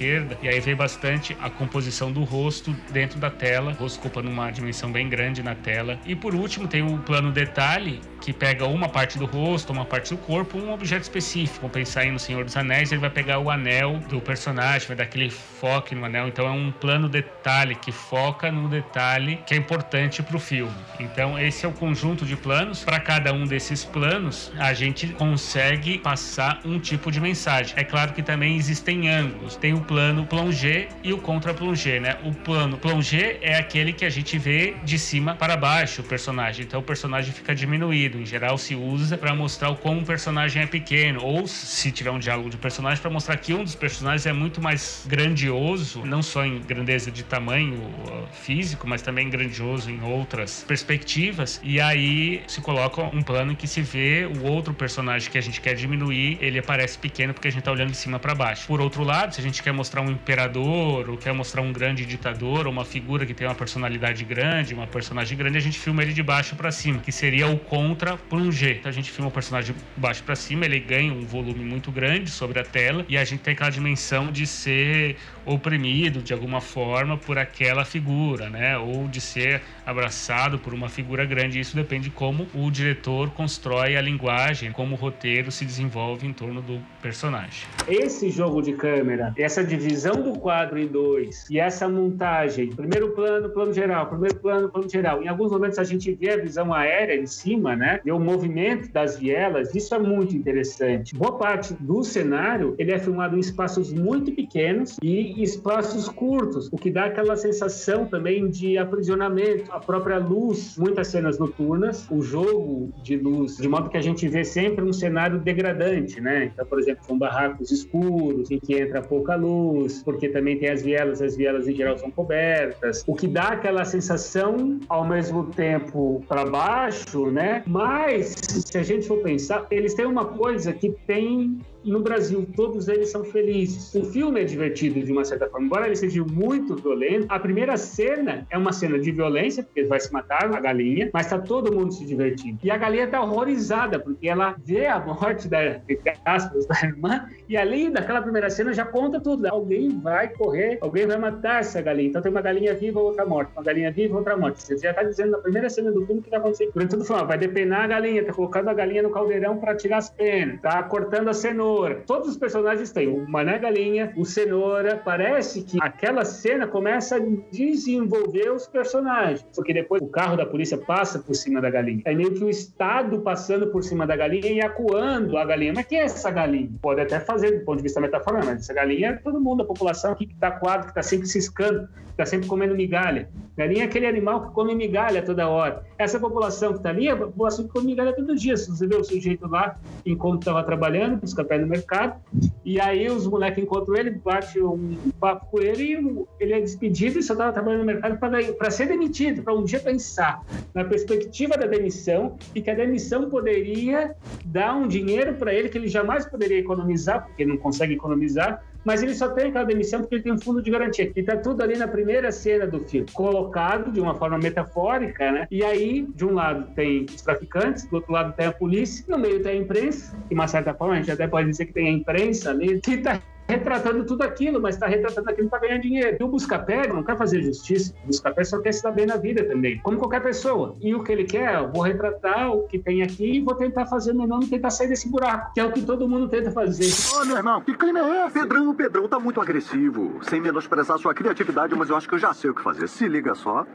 e aí vê bastante a composição do rosto dentro da tela, o rosto ocupando uma dimensão bem grande na tela. E por último, tem o plano detalhe, que pega uma parte do rosto, uma parte do corpo, um objeto específico. Vamos pensar aí no Senhor dos Anéis, ele vai pegar o anel do personagem, vai dar aquele foco no anel. Então é um plano detalhe que foca no detalhe que é importante para o filme. Então esse é o conjunto de planos. Para cada um desses planos, a gente consegue passar um tipo de mensagem. É claro que também existem ângulos. Tem o plano plongé e o contra plongé, né? O plano plongé é aquele que a gente vê de cima para baixo o personagem. Então o personagem fica diminuído. Em geral se usa para mostrar o como o personagem é pequeno ou se tiver um diálogo de personagem para mostrar que um dos personagens é muito mais grandioso, não só em grandeza de tamanho uh, físico, mas também grandioso em outras perspectivas. E aí se coloca um plano em que se vê o outro personagem que a gente quer diminuir, ele aparece pequeno porque a gente tá olhando de cima para baixo. Por outro lado, se a gente quer mostrar um imperador, ou quer mostrar um grande ditador, ou uma figura que tem uma personalidade grande, uma personagem grande, a gente filma ele de baixo para cima, que seria o contra plongé. Então a gente filma o personagem de baixo para cima, ele ganha um volume muito grande sobre a tela e a gente tem aquela dimensão de ser oprimido de alguma forma por aquela figura, né? Ou de ser abraçado por uma figura grande. Isso depende de como o diretor constrói a linguagem, como o roteiro se desenvolve em torno do personagem. Esse jogo de câmera, essa divisão do quadro em dois e essa montagem, primeiro plano, plano geral, primeiro plano, plano geral. Em alguns momentos a gente vê a visão aérea em cima, né? E o movimento das vielas, isso é muito interessante. Boa parte do cenário, ele é filmado em espaços muito pequenos e espaços curtos, o que dá aquela sensação também de aprisionamento. A própria luz, muitas cenas noturnas, o jogo de luz, de modo que a gente vê sempre um cenário degradante, né? Então, por exemplo, com barracos escuros, em que entra pouca luz, porque também tem as vielas, as vielas em geral são cobertas, o que dá aquela sensação, ao mesmo tempo, para baixo, né? Mas, se a gente for pensar, eles têm uma coisa que tem no Brasil, todos eles são felizes. O filme é divertido de uma certa forma, embora ele seja muito violento. A primeira cena é uma cena de violência, porque vai se matar a galinha, mas tá todo mundo se divertindo. E a galinha tá horrorizada, porque ela vê a morte da, aspas, da irmã, e ali, daquela primeira cena, já conta tudo. Alguém vai correr, alguém vai matar essa galinha. Então tem uma galinha viva, outra morta. Uma galinha viva, outra morta. Você já tá dizendo na primeira cena do filme que vai acontecer. Durante todo o vai depenar a galinha, tá colocando a galinha no caldeirão para tirar as penas, tá cortando a cenoura cenoura. Todos os personagens têm o Mané Galinha, o Cenoura. Parece que aquela cena começa a desenvolver os personagens, porque depois o carro da polícia passa por cima da galinha. É meio que o Estado passando por cima da galinha e acuando a galinha. Mas quem é essa galinha? Pode até fazer do ponto de vista metafórico, mas essa galinha é todo mundo, a população aqui que está coado, que está sempre ciscando, que está sempre comendo migalha. Galinha é aquele animal que come migalha toda hora. Essa população que está ali é a população que come migalha todo dia. Você vê o sujeito lá, enquanto estava trabalhando, busca pé no mercado, e aí os moleques encontram ele, bate um papo com ele e ele é despedido e só estava trabalhando no mercado para ser demitido, para um dia pensar na perspectiva da demissão e que a demissão poderia dar um dinheiro para ele que ele jamais poderia economizar, porque não consegue economizar, mas ele só tem aquela demissão porque ele tem um fundo de garantia. E está tudo ali na primeira cena do filme, colocado de uma forma metafórica, né? E aí, de um lado tem os traficantes, do outro lado tem a polícia, no meio tem a imprensa, de uma certa forma a gente até pode dizer que tem a imprensa ali, que está retratando tudo aquilo, mas está retratando aquilo para ganhar dinheiro. E o Buscapé não quer fazer justiça. O Buscapé só quer se dar bem na vida também, como qualquer pessoa. E o que ele quer, eu vou retratar o que tem aqui e vou tentar fazer meu nome, tentar sair desse buraco, que é o que todo mundo tenta fazer. Ô, meu irmão, que clima é esse? Pedrão, o Pedrão tá muito agressivo. Sem menosprezar sua criatividade, mas eu acho que eu já sei o que fazer. Se liga só.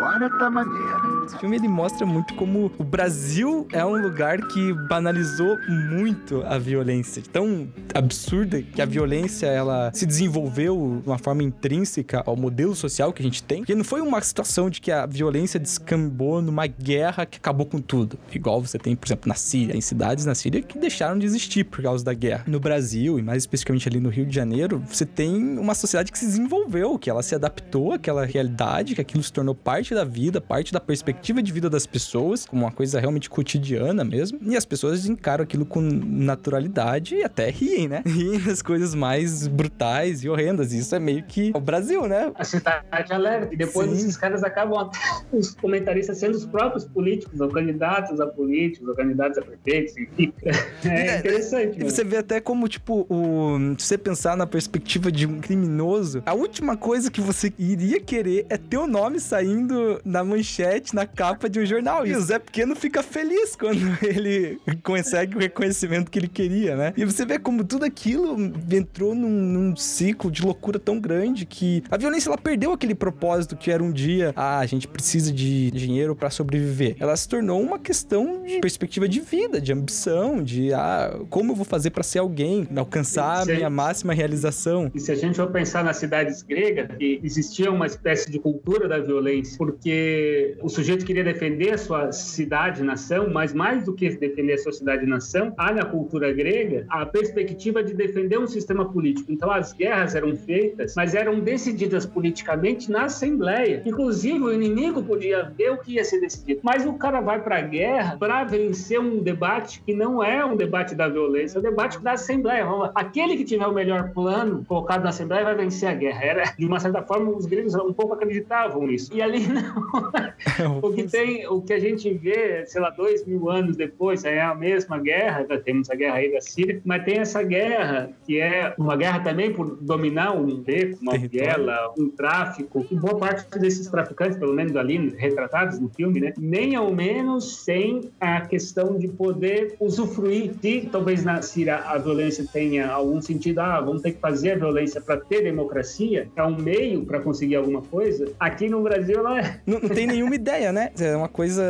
Agora tá maneiro. Esse filme ele mostra muito como o Brasil é um lugar que banalizou muito a violência. Tão absurda que a violência ela se desenvolveu de uma forma intrínseca ao modelo social que a gente tem. Porque não foi uma situação de que a violência descambou numa guerra que acabou com tudo. Igual você tem, por exemplo, na Síria. Tem cidades na Síria que deixaram de existir por causa da guerra. No Brasil, e mais especificamente ali no Rio de Janeiro, você tem uma sociedade que se desenvolveu, que ela se adaptou àquela realidade, que aquilo se tornou parte da vida, parte da perspectiva de vida das pessoas, como uma coisa realmente cotidiana mesmo. E as pessoas encaram aquilo com naturalidade e até riem, né? [laughs] Riem das coisas mais brutais e horrendas. E isso é meio que o Brasil, né? A cidade alerta. E depois Sim. esses caras acabam, [laughs] os comentaristas sendo os próprios políticos, ou candidatos a políticos, ou candidatos a prefeitos, enfim. [laughs] É interessante. E mesmo. você vê até como, tipo, o... se você pensar na perspectiva de um criminoso, a última coisa que você iria querer é ter o nome saindo na manchete, na capa de um jornal. E o Zé Pequeno fica feliz quando [laughs] ele consegue o reconhecimento que ele queria, né? E você vê como tudo aquilo entrou num, num ciclo de loucura tão grande que a violência ela perdeu aquele propósito que era um dia, ah, a gente precisa de dinheiro pra sobreviver. Ela se tornou uma questão de perspectiva de vida, de ambição, de ah, como eu vou fazer pra ser alguém, alcançar a minha máxima realização. E se a gente for pensar nas cidades gregas, que existia uma espécie de cultura da violência, porque o sujeito queria defender a sua cidade-nação, mas mais do que defender a sua cidade-nação, há na cultura grega a perspectiva de defender um sistema político. Então as guerras eram feitas, mas eram decididas politicamente na Assembleia. Inclusive o inimigo podia ver o que ia ser decidido. Mas o cara vai para a guerra para vencer um debate que não é um debate da violência, é um debate da Assembleia. Aquele que tiver o melhor plano colocado na Assembleia vai vencer a guerra. Era, de uma certa forma, os gregos um pouco acreditavam nisso. E ali não. [laughs] o que tem, o que a gente vê, sei lá, dois mil anos depois, é a mesma guerra. já Temos a guerra aí da Síria, mas tem essa guerra que é uma guerra também por dominar um beco, uma viela, um tráfico. E boa parte desses traficantes, pelo menos ali retratados no filme, né, nem ao menos tem a questão de poder usufruir. Se talvez na Síria a violência tenha algum sentido, ah, vamos ter que fazer a violência para ter democracia, é um meio para conseguir alguma coisa. Aqui no Brasil ela é Não, não tem nenhuma ideia, né? É uma coisa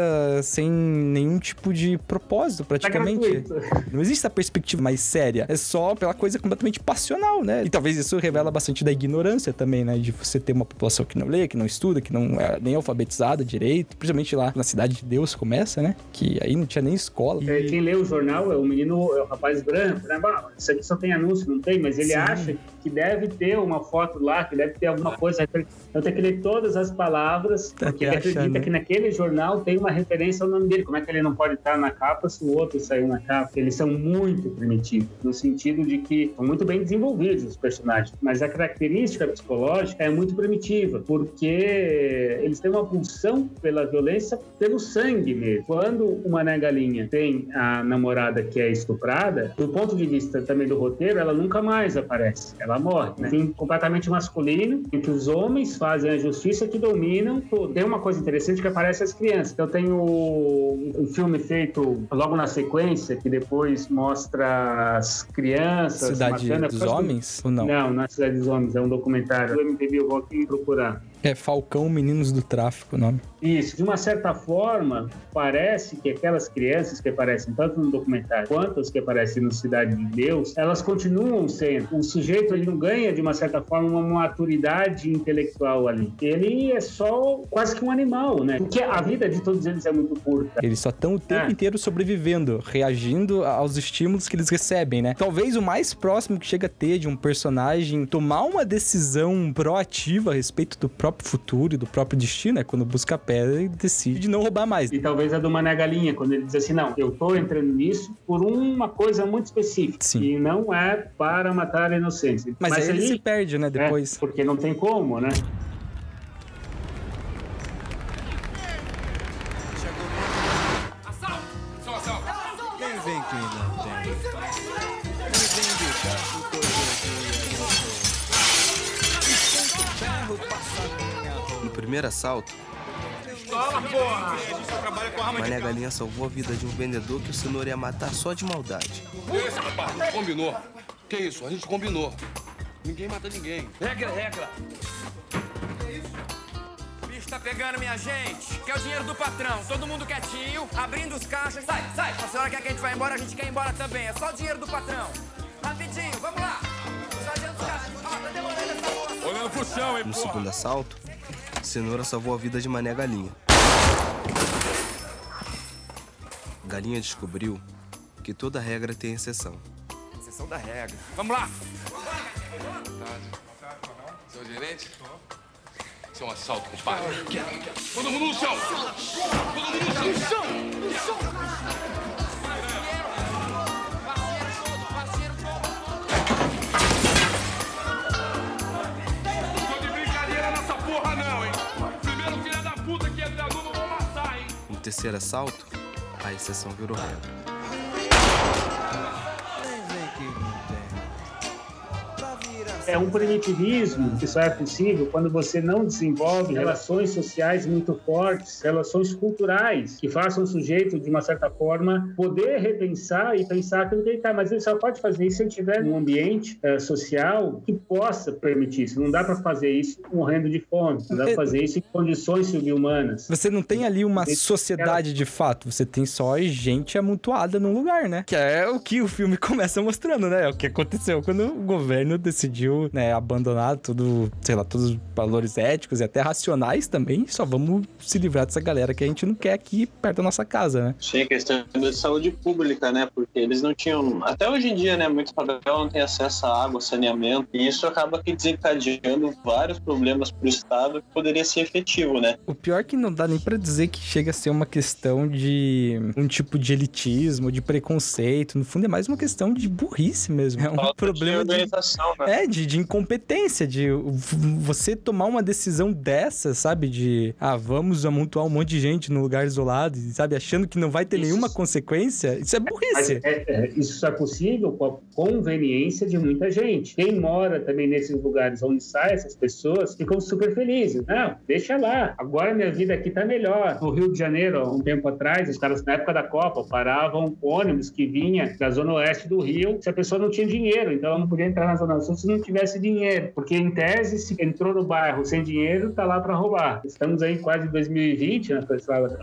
sem nenhum tipo de propósito, praticamente. gratuito. Não existe essa perspectiva mais séria. É só pela coisa completamente passional, né? E talvez isso revela bastante da ignorância também, né? De você ter uma população que não lê, que não estuda, que não é nem alfabetizada direito. Principalmente lá na Cidade de Deus começa, né? Que aí não tinha nem escola. É, Quem lê o jornal é o menino, é o rapaz branco, né? Bah, isso aqui só tem anúncio, não tem, mas ele Sim. acha que deve ter uma foto lá, que deve ter alguma coisa. Eu tenho que ler todas as palavras, porque ele Até achar, acredita né? que naquele jornal tem uma referência ao nome dele. Como é que ele não pode estar na capa se o outro saiu na capa? Eles são muito primitivos, no sentido de que são muito bem desenvolvidos os personagens, mas a característica psicológica é muito primitiva, porque eles têm uma pulsão pela violência pelo sangue mesmo. Quando uma negalinha tem a namorada que é estuprada, do ponto de vista também do roteiro, ela nunca mais aparece. Ela morre. Né? Tem completamente masculino, em que os homens fazem a justiça que dominam. Tem uma coisa interessante que aparece as crianças. Então tem o, um filme feito logo na sequência, que depois mostra as crianças Cidade matando. dos Eu acho que- Homens? Ou não? Não, não é Cidade dos Homens, é um documentário. Do MTV, eu vou aqui procurar. É Falcão Meninos do Tráfico o nome. Isso, de uma certa forma, parece que aquelas crianças que aparecem tanto no documentário quanto as que aparecem no Cidade de Deus, elas continuam sendo. O sujeito ele não ganha, de uma certa forma, uma maturidade intelectual ali. Ele é só quase que um animal, né? Porque a vida de todos eles é muito curta. Eles só estão o tempo É. inteiro sobrevivendo, reagindo aos estímulos que eles recebem, né? Talvez o mais próximo que chega a ter de um personagem tomar uma decisão proativa a respeito do próprio futuro e do próprio destino é quando busca pedra e decide não roubar mais. E talvez a do Mané Galinha, quando ele diz assim, não, eu tô entrando nisso por uma coisa muito específica. E não é para matar a inocência. Mas, aí ele se perde, né, depois. É, porque não tem como, né? No primeiro assalto, Fala, porra! Trabalha com arma Mané Galinha salvou a vida de um vendedor que o senhor ia matar só de maldade. Que isso, rapaz? Combinou. Que isso? A gente combinou. Ninguém mata ninguém. Regra, é regra. O bicho tá pegando, minha gente. Quer o dinheiro do patrão. Todo mundo quietinho, abrindo os caixas. Sai, sai. Se a senhora quer que a gente vá embora, a gente quer ir embora também. É só o dinheiro do patrão. Rapidinho, vamos lá. Os Castro. Ó, tá demorando essa porra. Olhando pro chão, hein, No porra. segundo assalto, Cenoura salvou a vida de Mané Galinha. Galinha descobriu que toda regra tem exceção. Exceção da regra. Vamos lá. Seu gerente? Isso é um assalto, compadre. Todo mundo no chão. Todo mundo no chão. No chão. Não terceiro assalto, a exceção virou regra. É um primitivismo que só é possível quando você não desenvolve relações sociais muito fortes, relações culturais, que façam o sujeito, de uma certa forma, poder repensar e pensar aquilo que ele está. Mas ele só pode fazer isso se ele estiver num ambiente eh, social que possa permitir isso. Não dá para fazer isso morrendo de fome, não dá para fazer isso em condições subhumanas. Você não tem ali uma sociedade de fato, você tem só gente amontoada num lugar, né? Que é o que o filme [laughs] começa mostrando, né? É o que aconteceu quando o governo decidiu, né, abandonar tudo, sei lá, todos os valores éticos e até racionais também. Só vamos se livrar dessa galera que a gente não quer aqui perto da nossa casa, né? Sim, questão de saúde pública, né? Porque eles não tinham. Até hoje em dia, né? Muito favela não tem acesso à água, saneamento. E isso acaba que desencadeando vários problemas para o Estado que poderia ser efetivo, né? O pior é que não dá nem pra dizer que chega a ser uma questão de um tipo de elitismo, de preconceito. No fundo, é mais uma questão de burrice mesmo. É um Falta problema de organização, né? É, de, de incompetência, de você tomar uma decisão dessa, sabe? De, ah, vamos amontoar um monte de gente num lugar isolado, sabe? Achando que não vai ter nenhuma consequência. Isso é burrice. é- é, isso só é possível com a conveniência de muita gente. Quem mora também nesses lugares onde saem essas pessoas ficam super felizes. Não, deixa lá. Agora minha vida aqui tá melhor. No Rio de Janeiro, um tempo atrás, os caras na época da Copa paravam ônibus que vinha da zona oeste do Rio se a pessoa não tinha dinheiro. Então ela não podia entrar na zona sul se não tivesse dinheiro. Porque em tese, se entrou no bairro sem dinheiro, tá lá para roubar. Estamos aí quase 2020, né?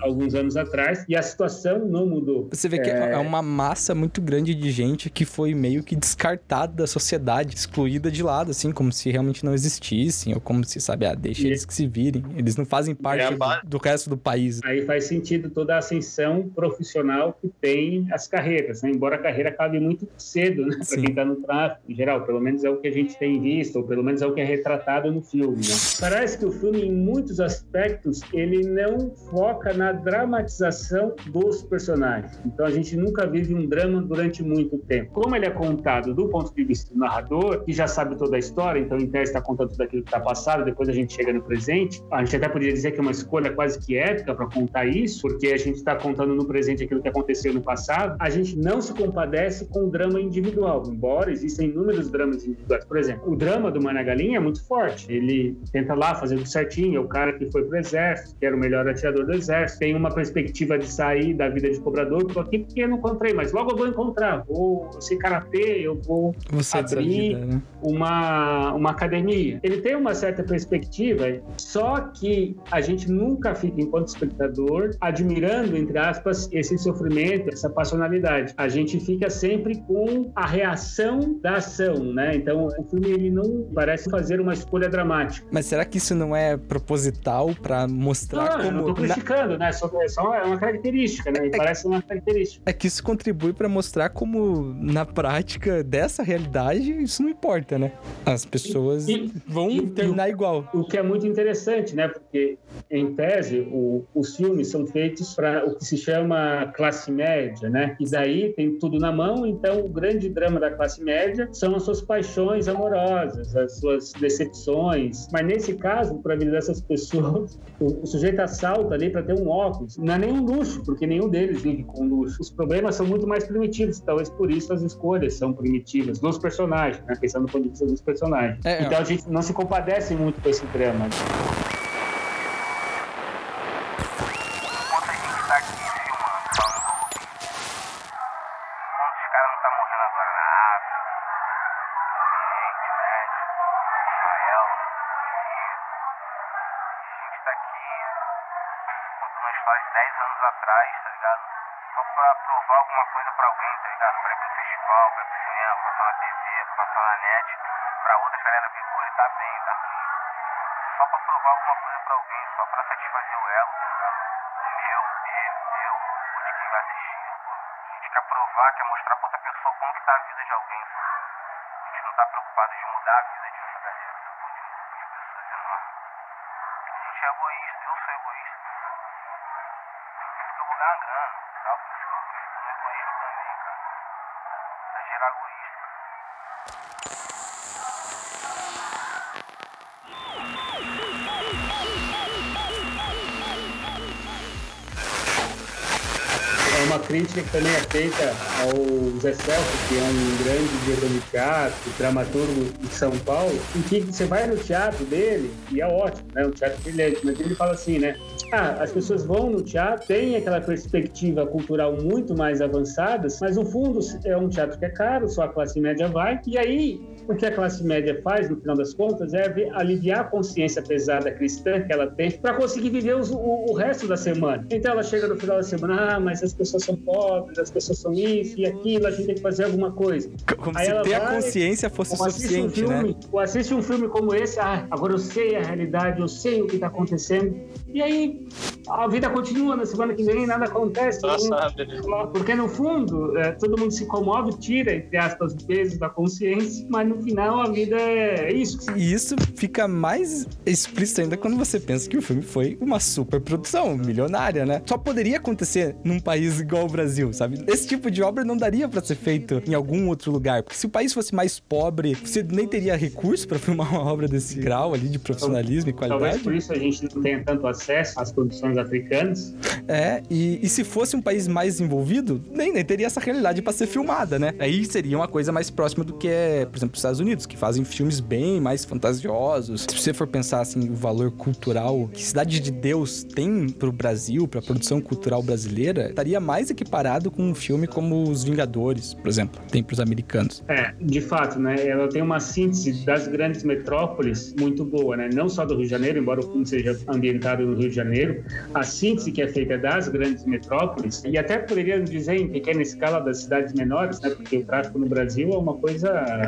alguns anos atrás, e a situação não mudou. Você vê que é... é uma massa muito grande de gente que foi meio que descartada da sociedade, excluída de lado, assim, como se realmente não existissem, ou como se, sabe, ah, deixa E- eles que se virem. Eles não fazem parte a do, base. do resto do país. Aí faz sentido toda a ascensão profissional que tem as carreiras, né? embora a carreira acabe muito cedo, né? Para quem está no tráfico, em geral, pelo menos é o que a gente tem visto, ou pelo menos é o que é retratado no filme. Né? Parece que o filme, em muitos aspectos, ele não foca na dramatização dos personagens. Então a gente nunca vive um drama durante muito tempo. Como ele é contado do ponto de vista do narrador, que já sabe toda a história, então em tese está contando tudo aquilo que está passado, depois a gente chega no presente, a gente até poderia dizer que é uma escolha quase que épica para contar isso, porque a gente está contando no presente aquilo que aconteceu no passado, a gente não se compadece com o drama individual, embora existam inúmeros dramas individuais. Por exemplo, o drama do Mana Galinha é muito forte. Ele tenta lá fazer tudo certinho, é o cara que foi pro exército, que era o melhor atirador do exército, tem uma perspectiva de sair da vida de cobrador, tô aqui porque eu não encontrei, mas logo eu vou encontrar. Vou ser karatê, eu vou Você dessa abrir vida, né? uma, uma academia. Ele tem uma certa perspectiva, só que a gente nunca fica, enquanto espectador, admirando, entre aspas, esse sofrimento, essa passionalidade. A gente fica sempre com a reação da ação, né? Então, o filme ele não parece fazer uma escolha dramática. Mas será que isso não é proposital pra mostrar Não, eu como. não tô na- criticando, né? Só, é só é uma característica, né? Me parece uma característica. É que isso contribui pra mostrar como, na prática dessa realidade, isso não importa, né? As pessoas vão terminar igual. O que é muito interessante, né? Porque, em tese, o- os filmes são feitos para o que se chama classe média, né? E daí tem tudo na mão, então o grande drama da classe média são as suas paixões amorosas, as suas decepções. Mas nesse caso, para a vida dessas pessoas, [laughs] o, o sujeito assalta ali para ter um óculos. Não é nenhum luxo, porque nenhum deles vive com luxo. Os problemas são muito mais primitivos, talvez por isso as escolhas são primitivas dos personagens, né? Pensando no ponto de vista dos personagens. É, então a gente não se compadece muito com esse drama. Atrás, tá ligado? Só pra provar alguma coisa pra alguém, tá ligado? Pra ir pro festival, pra ir pro cinema, passar na TV, passar na net, pra outras galera ver, pô, ele tá bem, tá ruim. Só pra provar alguma coisa pra alguém, só pra satisfazer o ego, tá ligado? O meu, dele, o teu, ou de quem vai assistir. Pô, a gente quer provar, quer mostrar pra outra pessoa como que tá a vida de alguém? A gente não tá preocupado de mudar a vida de outra galera, sacou? De, de pessoas enormes. A gente é egoísta, eu sou egoísta. Vou ganhar grana, tá? Que eu grito no egoísmo também, cara. Pra gerar egoísta. É uma crítica que também é feita ao Zé Celso, que é um grande diretor de teatro, dramaturgo de São Paulo, em que você vai no teatro dele, e é ótimo, né? Um teatro brilhante, mas ele fala assim, né? Ah, as pessoas vão no teatro, têm aquela perspectiva cultural muito mais avançada, mas no fundo é um teatro que é caro, só a classe média vai, e aí o que a classe média faz, no final das contas, é aliviar a consciência pesada cristã que ela tem para conseguir viver os- o, o resto da semana. Então ela chega no final da semana, ah, mas as pessoas são pobres, as pessoas são isso e aquilo, a gente tem que fazer alguma coisa. Como Aí se ter a consciência fosse assiste um suficiente, né? filme, Ou assiste um filme como esse, ah, agora eu sei a realidade, eu sei o que está acontecendo. E aí a vida continua, na semana que vem nada acontece. Porque no fundo, é, todo mundo se comove, tira, entre aspas, o peso da consciência, mas no final a vida é isso. E isso fica mais explícito ainda quando você pensa que o filme foi uma super produção, milionária, né? Só poderia acontecer num país igual o Brasil, sabe? Esse tipo de obra não daria pra ser feito em algum outro lugar, porque se o país fosse mais pobre, você nem teria recurso pra filmar uma obra desse grau ali de profissionalismo e Talvez qualidade. por isso a gente não tenha tanto acesso às produções africanas. É, e, e se fosse um país mais desenvolvido, nem, nem teria essa realidade pra ser filmada, né? Aí seria uma coisa mais próxima do que é, por exemplo, os Estados Unidos, que fazem filmes bem mais fantasiosos. Se você for pensar assim, o valor cultural que Cidade de Deus tem pro Brasil, pra produção cultural brasileira, estaria mais equiparado com um filme como Os Vingadores, por exemplo, tem pros americanos. É, de fato, né? Ela tem uma síntese das grandes metrópoles muito boa, né? Não só do Rio de Janeiro, embora o filme seja ambientado no Rio de Janeiro, a síntese que é feita das grandes metrópoles e até poderíamos dizer em pequena escala das cidades menores, né? Porque o tráfico no Brasil é uma coisa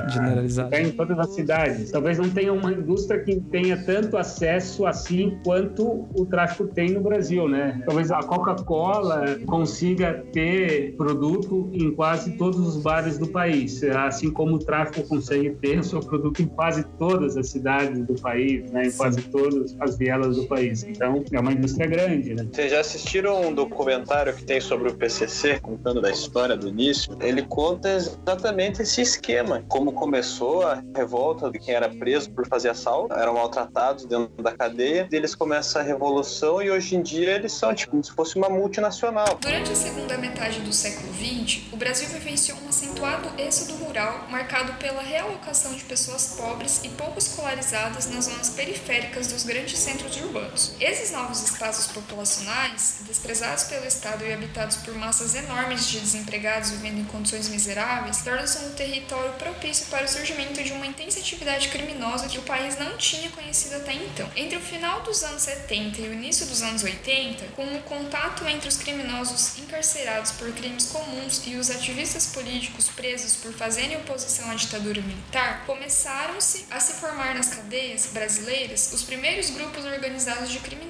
Generalizada. é em todas as cidades. Talvez não tenha uma indústria que tenha tanto acesso assim quanto o tráfico tem no Brasil, né? Talvez a Coca-Cola consiga ter produto em quase todos os bares do país, assim como o tráfico consegue ter o seu produto em quase todas as cidades do país, né? Em quase todas as vielas do país. Então, é uma indústria grande, né? Vocês já assistiram um documentário que tem sobre o PCC, contando da história do início? Ele conta exatamente esse esquema, como começou a revolta de quem era preso por fazer assalto, eram maltratados dentro da cadeia, e eles começam a revolução e hoje em dia eles são tipo como se fosse uma multinacional. Durante a segunda metade do século XX, o Brasil vivenciou um acentuado êxodo rural marcado pela realocação de pessoas pobres e pouco escolarizadas nas zonas periféricas dos grandes centros urbanos. Esses novos espaços populacionais, desprezados pelo Estado e habitados por massas enormes de desempregados vivendo em condições miseráveis, tornam-se um território propício para o surgimento de uma intensa atividade criminosa que o país não tinha conhecido até então. Entre o final dos anos 70 e o início dos anos 80, com o contato entre os criminosos encarcerados por crimes comuns e os ativistas políticos presos por fazerem oposição à ditadura militar, começaram-se a se formar nas cadeias brasileiras os primeiros grupos organizados de criminosos,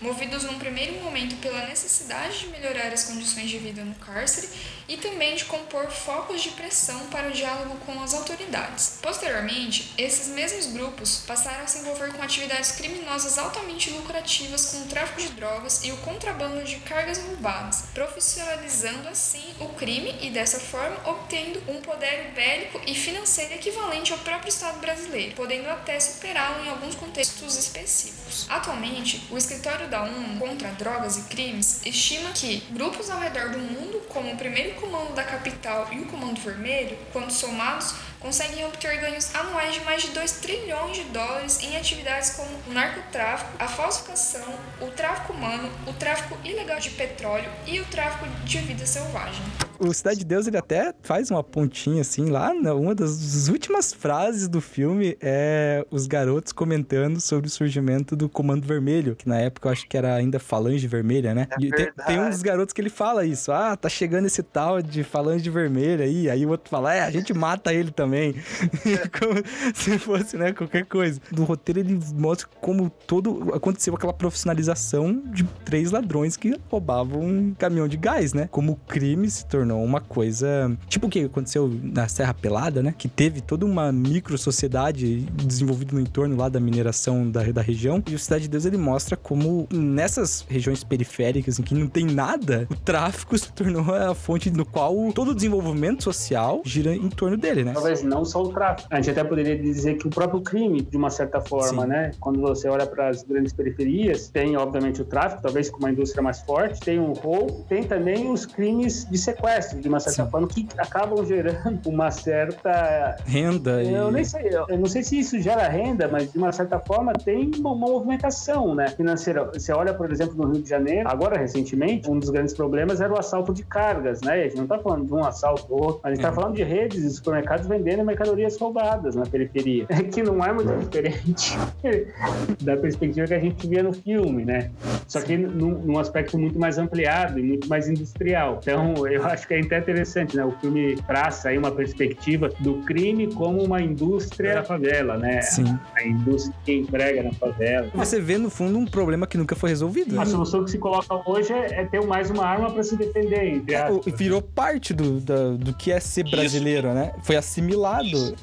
movidos num primeiro momento pela necessidade de melhorar as condições de vida no cárcere e também de compor focos de pressão para o diálogo com as autoridades. Posteriormente, esses mesmos grupos passaram a se envolver com atividades criminosas altamente lucrativas como o tráfico de drogas e o contrabando de cargas roubadas, profissionalizando assim o crime e dessa forma obtendo um poder bélico e financeiro equivalente ao próprio Estado brasileiro, podendo até superá-lo em alguns contextos específicos. Atualmente, o escritório da ONU contra drogas e crimes estima que grupos ao redor do mundo, como o primeiro comando da capital e o comando vermelho, quando somados, conseguem obter ganhos anuais de mais de 2 trilhões de dólares em atividades como o narcotráfico, a falsificação, o tráfico humano, o tráfico ilegal de petróleo e o tráfico de vida selvagem. O Cidade de Deus, ele até faz uma pontinha assim lá, né? uma das últimas frases do filme é os garotos comentando sobre o surgimento do Comando Vermelho, que na época eu acho que era ainda Falange Vermelha, né? É E tem, tem um dos garotos que ele fala isso, ah, tá chegando esse tal de Falange Vermelha aí, aí o outro fala, é, a gente mata ele também, [laughs] como se fosse, né, qualquer coisa. No roteiro ele mostra como todo, aconteceu aquela profissionalização de três ladrões que roubavam um caminhão de gás, né? Como o crime se tornou uma coisa, tipo o que aconteceu na Serra Pelada, né? Que teve toda uma micro sociedade desenvolvida no entorno lá da mineração da, da região. E o Cidade de Deus ele mostra como nessas regiões periféricas em que não tem nada, o tráfico se tornou a fonte no qual todo o desenvolvimento social gira em torno dele, né? Talvez não só o tráfico. A gente até poderia dizer que o próprio crime, de uma certa forma, Sim. né? Quando você olha para as grandes periferias, tem obviamente o tráfico, talvez com uma indústria mais forte, tem o roubo, tem também os crimes de sequestro, de uma certa forma, que acabam gerando uma certa Renda e... Eu nem sei, eu não sei se isso gera renda, mas de uma certa forma tem uma, uma movimentação né, financeira. Você olha, por exemplo, no Rio de Janeiro, agora recentemente, um dos grandes problemas era o assalto de cargas, né? A gente não está falando de um assalto ou outro, a gente está falando de redes de supermercados vendendo mercadorias roubadas na periferia, [laughs] que não é muito diferente [laughs] da perspectiva que a gente via no filme, né? Só que num, num aspecto muito mais ampliado e muito mais industrial. Então, [laughs] eu acho que é até interessante, né? O filme traça aí uma perspectiva do crime como uma indústria da favela, né? Sim. A indústria que emprega na favela. Você vê, no fundo, um problema que nunca foi resolvido. A solução que se coloca hoje é, é ter mais uma arma para se defender, entre É, aspas. virou parte do, da- do que é ser brasileiro, né? Foi assimilado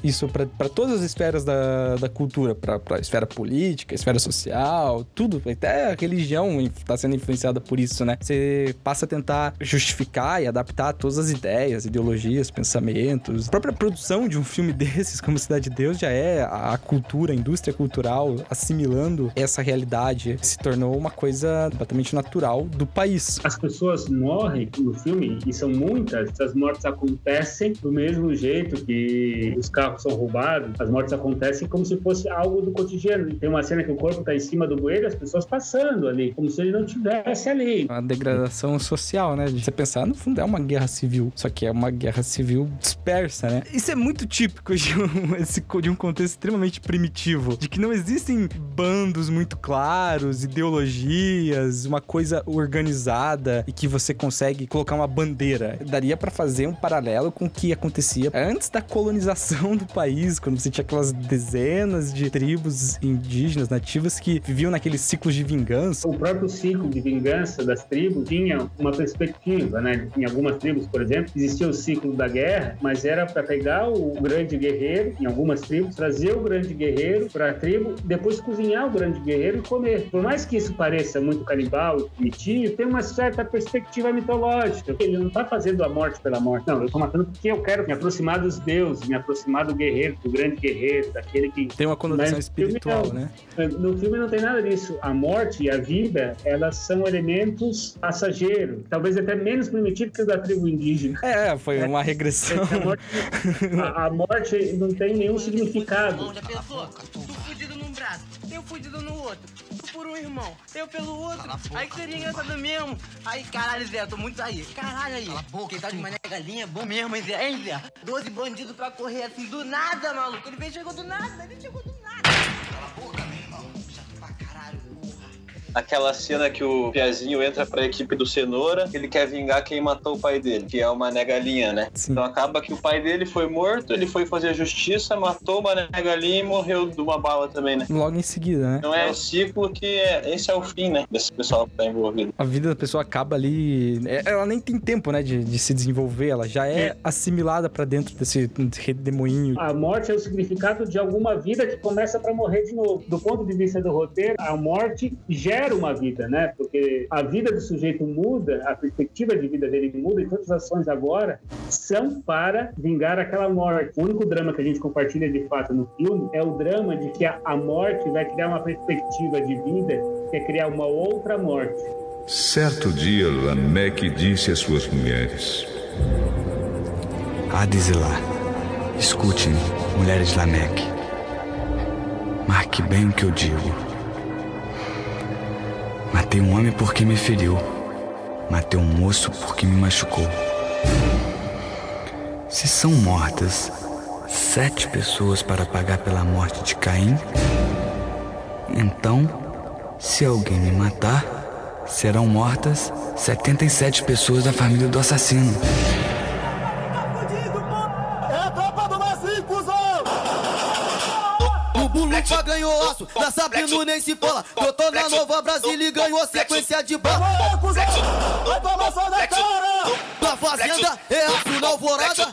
isso para todas as esferas da, da cultura, para a esfera política, esfera social, tudo. Até a religião está sendo influenciada por isso, né? Você passa a tentar justificar e adaptar todas as ideias, ideologias, pensamentos. A própria produção de um filme [laughs] desses, como Cidade de Deus, já é a, cultura, a indústria cultural assimilando essa realidade. Se tornou uma coisa completamente natural do país. As pessoas morrem no filme, e são muitas, as mortes acontecem do mesmo jeito que os carros são roubados, as mortes acontecem como se fosse algo do cotidiano. Tem uma cena que o corpo está em cima do bueiro, as pessoas passando ali, como se ele não tivesse ali. Uma degradação social, né? Você pensar, no fundo, é uma guerra civil. Só que é uma guerra civil dispersa, né? Isso é muito típico de um, [laughs] esse- de um contexto extremamente primitivo. De que não existem bandos muito claros, ideologias, uma coisa organizada e que você consegue colocar uma bandeira. Daria pra fazer um paralelo com o que acontecia antes da colonização do país, quando você tinha aquelas dezenas de tribos indígenas nativas que viviam naqueles ciclos de vingança. O próprio ciclo de vingança das tribos tinha uma perspectiva, né? Em algumas tribos, por exemplo, existia o ciclo da guerra, mas era para pegar o grande guerreiro, em algumas tribos, trazer o grande guerreiro para a tribo, depois cozinhar o grande guerreiro e comer. Por mais que isso pareça muito canibal e primitinho, tem uma certa perspectiva mitológica. Ele não está fazendo a morte pela morte. Não, eu estou matando porque eu quero me aproximar dos deuses, me aproximar do guerreiro, do grande guerreiro, daquele que Tem uma conotação Mas no filme espiritual, não. né? No filme não tem nada disso. A morte e a vida, elas são elementos passageiros, talvez até menos primitivos que o da tribo indígena. É, foi uma regressão. A morte, a- a morte não tem nenhum significado. Já pensou? Tu fudido braço, eu fudido no outro. Tu por um irmão, eu pelo outro. Aí que seria engraçado mesmo. Aí, caralho, Zé, eu tô muito aí. Caralho aí. Quem tá de mané galinha é bom mesmo, hein, Zé? Hein, Zé? Doze bandidos pra correr assim do nada, maluco. Ele veio chegou do nada, ele chegou do nada. Aquela cena que o Piazinho entra pra equipe do Cenoura, ele quer vingar quem matou o pai dele, que é o Mané Galinha, né? Então acaba que o pai dele foi morto, ele foi fazer justiça, matou o Mané Galinha e morreu de uma bala também, né? Logo em seguida, né? Então é o ciclo que é, esse é o fim, né? Desse pessoal que tá envolvido. A vida da pessoa acaba ali. é- Ela nem tem tempo, né, de, de se desenvolver. Ela já é, assimilada pra dentro desse redemoinho. A morte é o significado de alguma vida que começa para morrer de novo. Do ponto de vista do roteiro, a morte gera uma vida, né? Porque a vida do sujeito muda, a perspectiva de vida dele muda e todas as ações agora são para vingar aquela morte. O único drama que a gente compartilha de fato no filme é o drama de que a, morte vai criar uma perspectiva de vida que é criar uma outra morte. Certo dia, Lameque disse às suas mulheres: Hades lá, Escute, mulheres de Lameque. Marque bem o que eu digo. Matei um homem porque me feriu. Matei um moço porque me machucou. Se são mortas sete pessoas para pagar pela morte de Caim, então, se alguém me matar, serão mortas 77 pessoas da família do assassino. Ganhou aço, na Sabino nem se fala. Eu tô na Nova Brasília e ganhou sequência de bala. Vai tomar só na cara! Na fazenda é aço na alvorada.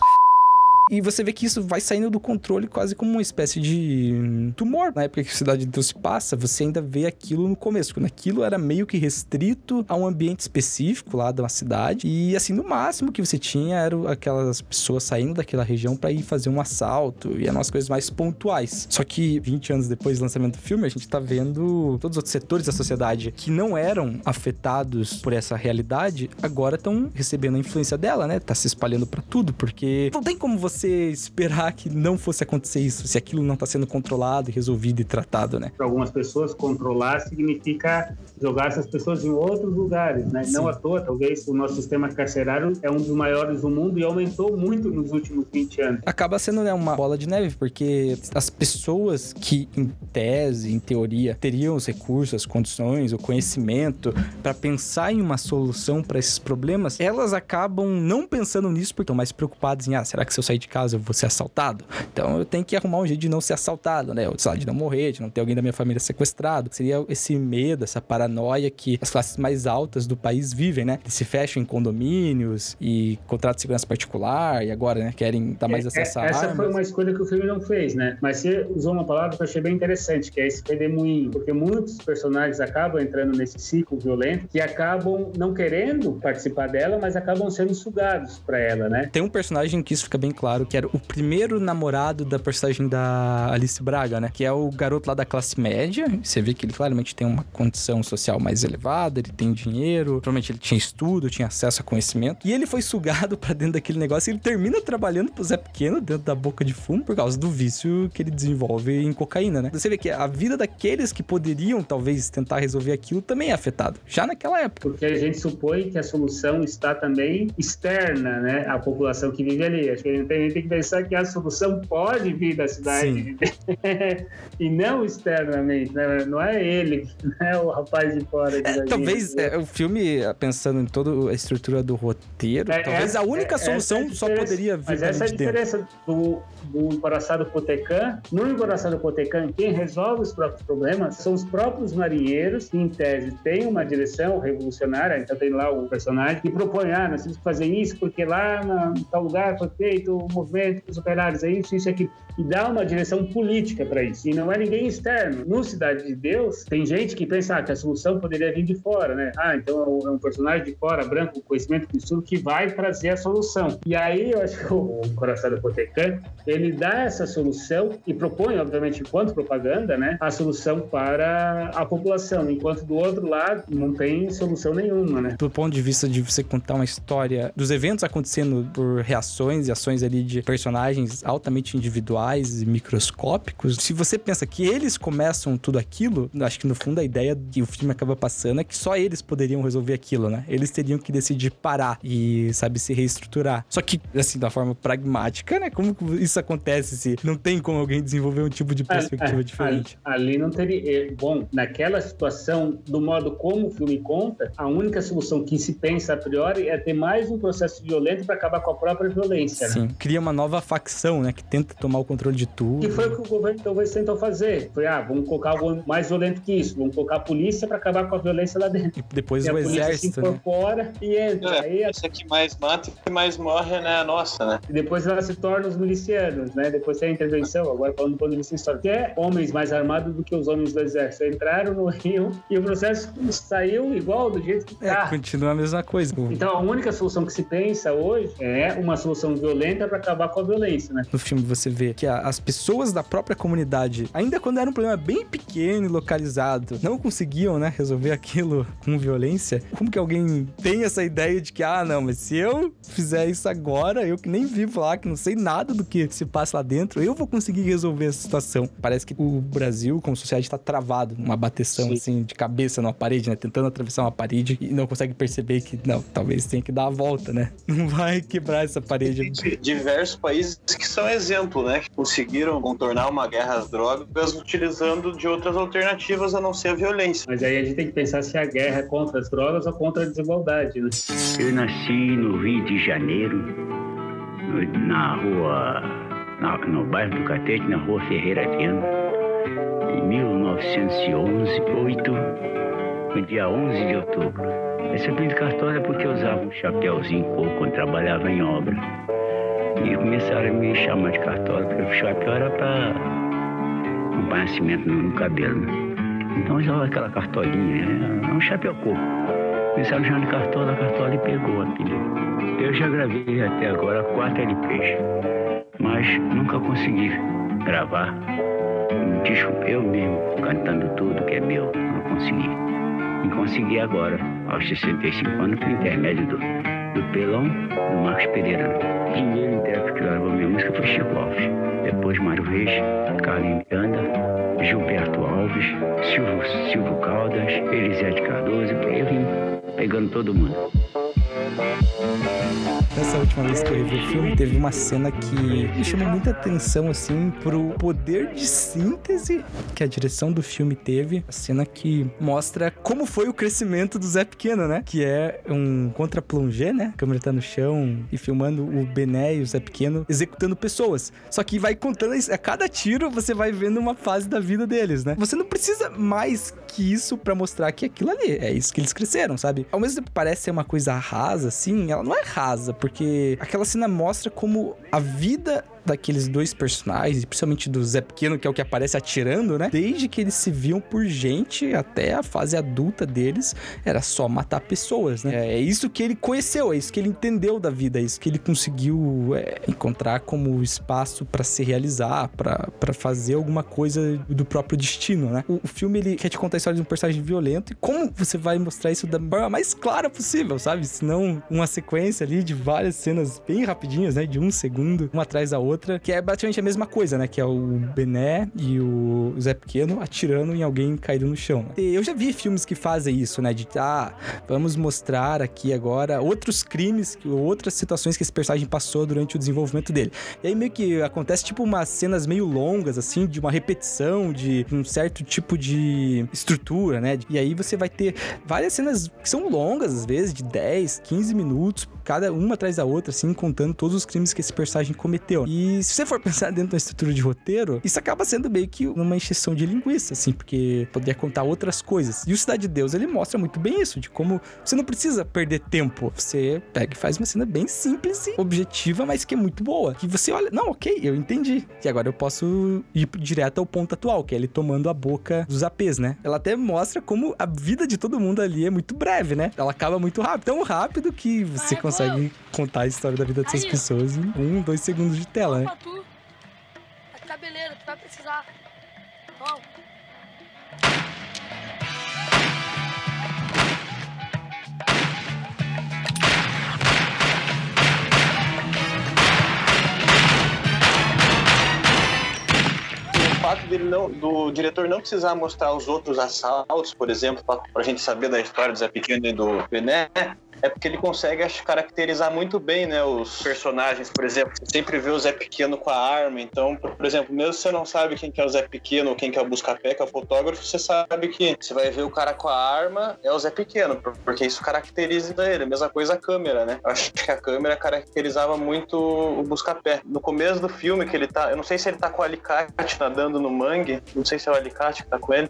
E você vê que isso vai saindo do controle quase como uma espécie de tumor. Na época que a Cidade de Deus se passa, você ainda vê aquilo no começo, quando aquilo era meio que restrito a um ambiente específico lá da cidade. E assim, no máximo que você tinha eram aquelas pessoas saindo daquela região para ir fazer um assalto e eram as coisas mais pontuais. Só que 20 anos depois do lançamento do filme, a gente tá vendo todos os outros setores da sociedade que não eram afetados por essa realidade, agora estão recebendo a influência dela, né? Tá se espalhando para tudo, porque não tem como você esperar que não fosse acontecer isso, se aquilo não tá sendo controlado, resolvido e tratado, né? Para algumas pessoas, controlar significa jogar essas pessoas em outros lugares, né? Não à toa, talvez o nosso sistema carcerário é um dos maiores do mundo e aumentou muito nos últimos 20 anos. Acaba sendo né, uma bola de neve, porque as pessoas que, em tese, em teoria, teriam os recursos, as condições, o conhecimento para pensar em uma solução para esses problemas, elas acabam não pensando nisso porque estão mais preocupadas em, ah, será que se eu sair de casa eu vou ser assaltado? Então eu tenho que arrumar um jeito de não ser assaltado, né? Ou, de não morrer, de não ter alguém da minha família sequestrado. Seria esse medo, essa paranoia que as classes mais altas do país vivem, né? Eles se fecham em condomínios e contrato de segurança particular e agora, né, querem dar mais É, acesso a Essa armas. foi uma escolha que o filme não fez, né? Mas você usou uma palavra que eu achei bem interessante, que é esse redemoinho. Porque muitos personagens acabam entrando nesse ciclo violento que acabam não querendo participar dela, mas acabam sendo sugados para ela, né? Tem um personagem que isso fica bem claro, que era o primeiro namorado da personagem da Alice Braga, né? Que é o garoto lá da classe média. Você vê que ele claramente tem uma condição social mais elevada, ele tem dinheiro, provavelmente ele tinha estudo, tinha acesso a conhecimento. E ele foi sugado [laughs] pra dentro daquele negócio e ele termina trabalhando pro Zé Pequeno dentro da boca de fumo por causa do vício que ele desenvolve em cocaína, né? Você vê que a vida daqueles que poderiam talvez tentar resolver aquilo também é afetado, já naquela época. Porque a gente supõe que a solução está também externa, né? À população que vive ali. Acho que a gente tem, tem que pensar que a solução pode vir da cidade [laughs] e não externamente, né? Não é ele, não é o rapaz de fora. gente. Talvez é, o filme, pensando em toda a estrutura do roteiro, É, talvez essa- a única é- solução é só diferença. poderia vir Mas essa é a de dentro. diferença do, do Encoraçado Potecan. No Encoraçado Potecan, quem resolve os próprios problemas são os próprios marinheiros, que em tese têm uma direção revolucionária, então tem lá o personagem, que propõe, ah, nós temos que fazer isso porque lá na, em tal lugar foi feito movimento operários, é isso, isso aquilo. E dá uma direção política para isso. E não é ninguém externo. No Cidade de Deus, tem gente que pensa ah, que a solução poderia vir de fora, né? Ah, então é um- é personagem de fora, branco, conhecimento, com estudo, que vai trazer a solução. E aí, eu acho que o Coração da Potecan, ele dá essa solução e propõe, obviamente, enquanto propaganda, né? A solução para a população. Enquanto do outro lado, não tem solução nenhuma, né? Do ponto de vista de você contar uma história dos eventos acontecendo por reações e ações ali de personagens altamente individuais e microscópicos, se você pensa que eles começam tudo aquilo, acho que no fundo a ideia que o filme acaba passando é que só eles poderiam resolver aquilo, né? Eles teriam que decidir parar e, sabe, se reestruturar. Só que, assim, da forma pragmática, né? Como que isso acontece se não tem como alguém desenvolver um tipo de perspectiva Ali- diferente? Ali, ali não teria. eh, Bom, naquela situação, do modo como o filme conta, a única solução que se pensa a priori é ter mais um processo violento para acabar com a própria violência. né? Cria uma nova facção, né? Que tenta tomar o controle de tudo. Que foi o que o governo talvez tentou fazer. Foi, ah, vamos colocar algo mais violento que isso. Vamos colocar a polícia para acabar com a violência lá dentro. Depois e a o polícia exército, se né? incorpora e entra. Aí É, essa que mais mata e que mais morre, né? A nossa, né? E depois ela se torna os milicianos, né? Depois tem a intervenção, agora falando do ponto de vista histórico, que é homens mais armados do que os homens do exército. Entraram no Rio e o processo saiu igual do jeito que tá. Continua a mesma coisa. Então a única solução que se pensa hoje é uma solução violenta para acabar com a violência, né? No filme você vê que as pessoas da própria comunidade, ainda quando era um problema bem pequeno e localizado, não conseguiam, né, resolver aquilo com violência. Como que alguém tem essa ideia de que, ah, não, mas se eu fizer isso agora, eu que nem vivo lá, que não sei nada do que se passa lá dentro, eu vou conseguir resolver essa situação. Parece que o Brasil, como sociedade, tá travado, uma bateção assim de cabeça numa parede, né, tentando atravessar uma parede e não consegue perceber que, não, talvez tenha que dar a volta, né? [laughs] Não vai quebrar essa parede. Diversos países que são exemplo, né? Que conseguiram contornar uma guerra às drogas utilizando de outras alternativas a não ser a violência. Mas aí a gente tem que pensar se a guerra é contra as drogas ou contra a desigualdade, né? Eu nasci no Rio de Janeiro, na rua, na- no bairro do Catete, na rua Ferreira Viana, em 1911, 8, no dia 11 de outubro. Esse apelido Cartola é porque eu usava um chapéuzinho coco quando trabalhava em obra. E começaram a me chamar de Cartola, porque o chapéu era para acompanhar cimento no, cabelo. né? Então usava aquela cartolinha, né? um chapéu coco. Começaram chamando de Cartola, Cartola e pegou o apelido. Eu já gravei até agora quatro LPs, mas nunca consegui gravar um disco eu mesmo, cantando tudo que é meu. Não consegui. E consegui agora, aos 65 anos, por intermédio do, do Pelão, do Marcos Pereira. Primeiro intérprete que gravou minha música foi Chico Alves. Depois Mário Reis, Carlinhos Miranda, Gilberto Alves, Silvio, Silvio Caldas, Elisete Cardoso, por aí vim pegando todo mundo. Nessa última vez que eu revi o filme, teve uma cena que me chamou muita atenção, assim, pro poder de síntese que a direção do filme teve. A cena que mostra como foi o crescimento do Zé Pequeno, né? Que é um contra-plongé, né? A câmera tá no chão e filmando o Bené e o Zé Pequeno executando pessoas. Só que vai contando, a cada tiro você vai vendo uma fase da vida deles, né? Você não precisa mais que isso pra mostrar que aquilo ali é isso que eles cresceram, sabe? Ao mesmo tempo parece ser uma coisa rasa, assim, ela não é rasa, porque aquela cena mostra como a vida daqueles dois personagens, principalmente do Zé Pequeno, que é o que aparece atirando, né? Desde que eles se viam por gente até a fase adulta deles, era só matar pessoas, né? É isso que ele conheceu, é isso que ele entendeu da vida, é isso que ele conseguiu é, encontrar como espaço pra se realizar, pra fazer alguma coisa do próprio destino, né? O, o filme ele quer te contar a história de um personagem violento e como você vai mostrar isso da forma mais clara possível, sabe? Se não uma sequência ali de várias cenas bem rapidinhas, né? De um segundo, uma atrás da outra, que é praticamente a mesma coisa, né? Que é o Bené e o Zé Pequeno atirando em alguém caído no chão. né? Eu já vi filmes que fazem isso, né? De, ah, vamos mostrar aqui agora outros crimes, outras situações que esse personagem passou durante o desenvolvimento dele. E aí meio que acontece tipo umas cenas meio longas, assim, de uma repetição, de um certo tipo de estrutura, né? E aí você vai ter várias cenas que são longas, às vezes, de 10, 15 minutos, cada uma atrás da outra, assim, contando todos os crimes que esse personagem cometeu. E se você for [laughs] pensar dentro da estrutura de roteiro, isso acaba sendo meio que uma encheção de linguiça, assim, porque poderia contar outras coisas. E o Cidade de Deus, ele mostra muito bem isso, de como você não precisa perder tempo. Você pega e faz uma cena bem simples e objetiva, mas que é muito boa. Que você olha, não, ok, eu entendi. E agora eu posso ir direto ao ponto atual, que é ele tomando a boca dos APs, né? Ela até mostra como a vida de todo mundo ali é muito breve, né? Ela acaba muito rápido, tão rápido que você consegue contar a história da vida dessas pessoas em um, dois segundos de tela, né? Pra tu. A cabeleira, tu vai precisar. Bom. O fato dele não, do diretor não precisar mostrar os outros assaltos, por exemplo, pra, pra gente saber da história do Zé Pequeno e do Bené, é porque ele consegue acho, caracterizar muito bem, né, os personagens. Por exemplo, você sempre vê o Zé Pequeno com a arma. Então, por exemplo, mesmo se você não sabe quem que é o Zé Pequeno ou quem que é o Buscapé, que é o fotógrafo, você sabe que você vai ver o cara com a arma é o Zé Pequeno, por- porque isso caracteriza ele. Mesma coisa a câmera, né? Eu acho que a câmera caracterizava muito o Buscapé. No começo do filme que ele tá, eu não sei se ele tá com o alicate nadando no mangue, não sei se é o alicate que tá com ele,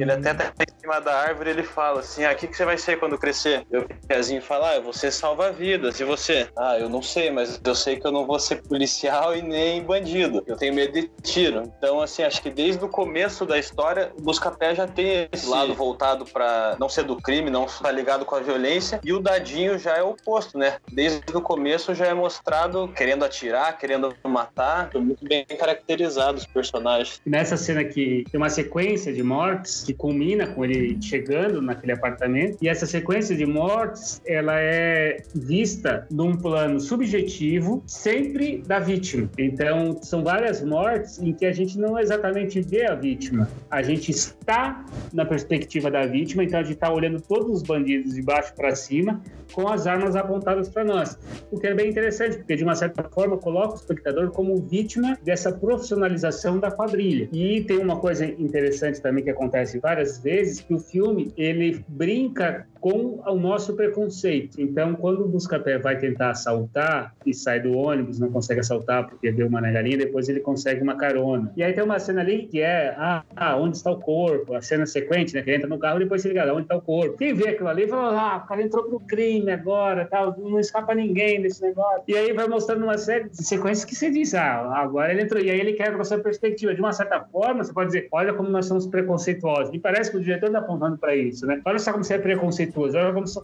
Ele até tá em cima da árvore ele fala assim: ah, o que, que você vai ser quando crescer? E o Pezinho fala: ah, eu vou ser salva-vidas. E você? Ah, eu não sei, mas eu sei que eu não vou ser policial e nem bandido. Eu tenho medo de tiro. Então, assim, acho que desde o começo da história, o Buscapé já tem esse lado voltado para não ser do crime, não estar ligado com a violência. E o Dadinho já é o oposto, né? Desde o começo já é mostrado querendo atirar, querendo matar. Muito bem caracterizados os personagens. Nessa cena aqui, tem uma sequência de mortes que culmina com ele chegando naquele apartamento. E essa sequência de mortes, ela é vista num plano subjetivo, sempre da vítima. Então, são várias mortes em que a gente não exatamente vê a vítima. A gente está na perspectiva da vítima, então a gente está olhando todos os bandidos de baixo para cima com as armas apontadas para nós. O que é bem interessante, porque de uma certa forma coloca o espectador como vítima dessa profissionalização da quadrilha. E tem uma coisa interessante também que acontece várias vezes, que o filme ele brinca com o nosso preconceito. Então, quando o Buscapé vai tentar assaltar e sai do ônibus, não consegue assaltar porque deu uma negalinha, depois ele consegue uma carona. E aí tem uma cena ali que é, ah, ah onde está o corpo? A cena sequente, né? Que ele entra no carro e depois se liga, onde está o corpo? Quem vê aquilo ali fala, ah, o cara entrou pro crime agora, tal, não escapa ninguém desse negócio. E aí vai mostrando uma série de sequências que você diz, ah, agora ele entrou. E aí ele quebra com essa perspectiva. De uma certa forma, você pode dizer, olha como nós somos preconceituosos. E parece que o diretor está apontando para isso, né? Olha só como você é preconceituoso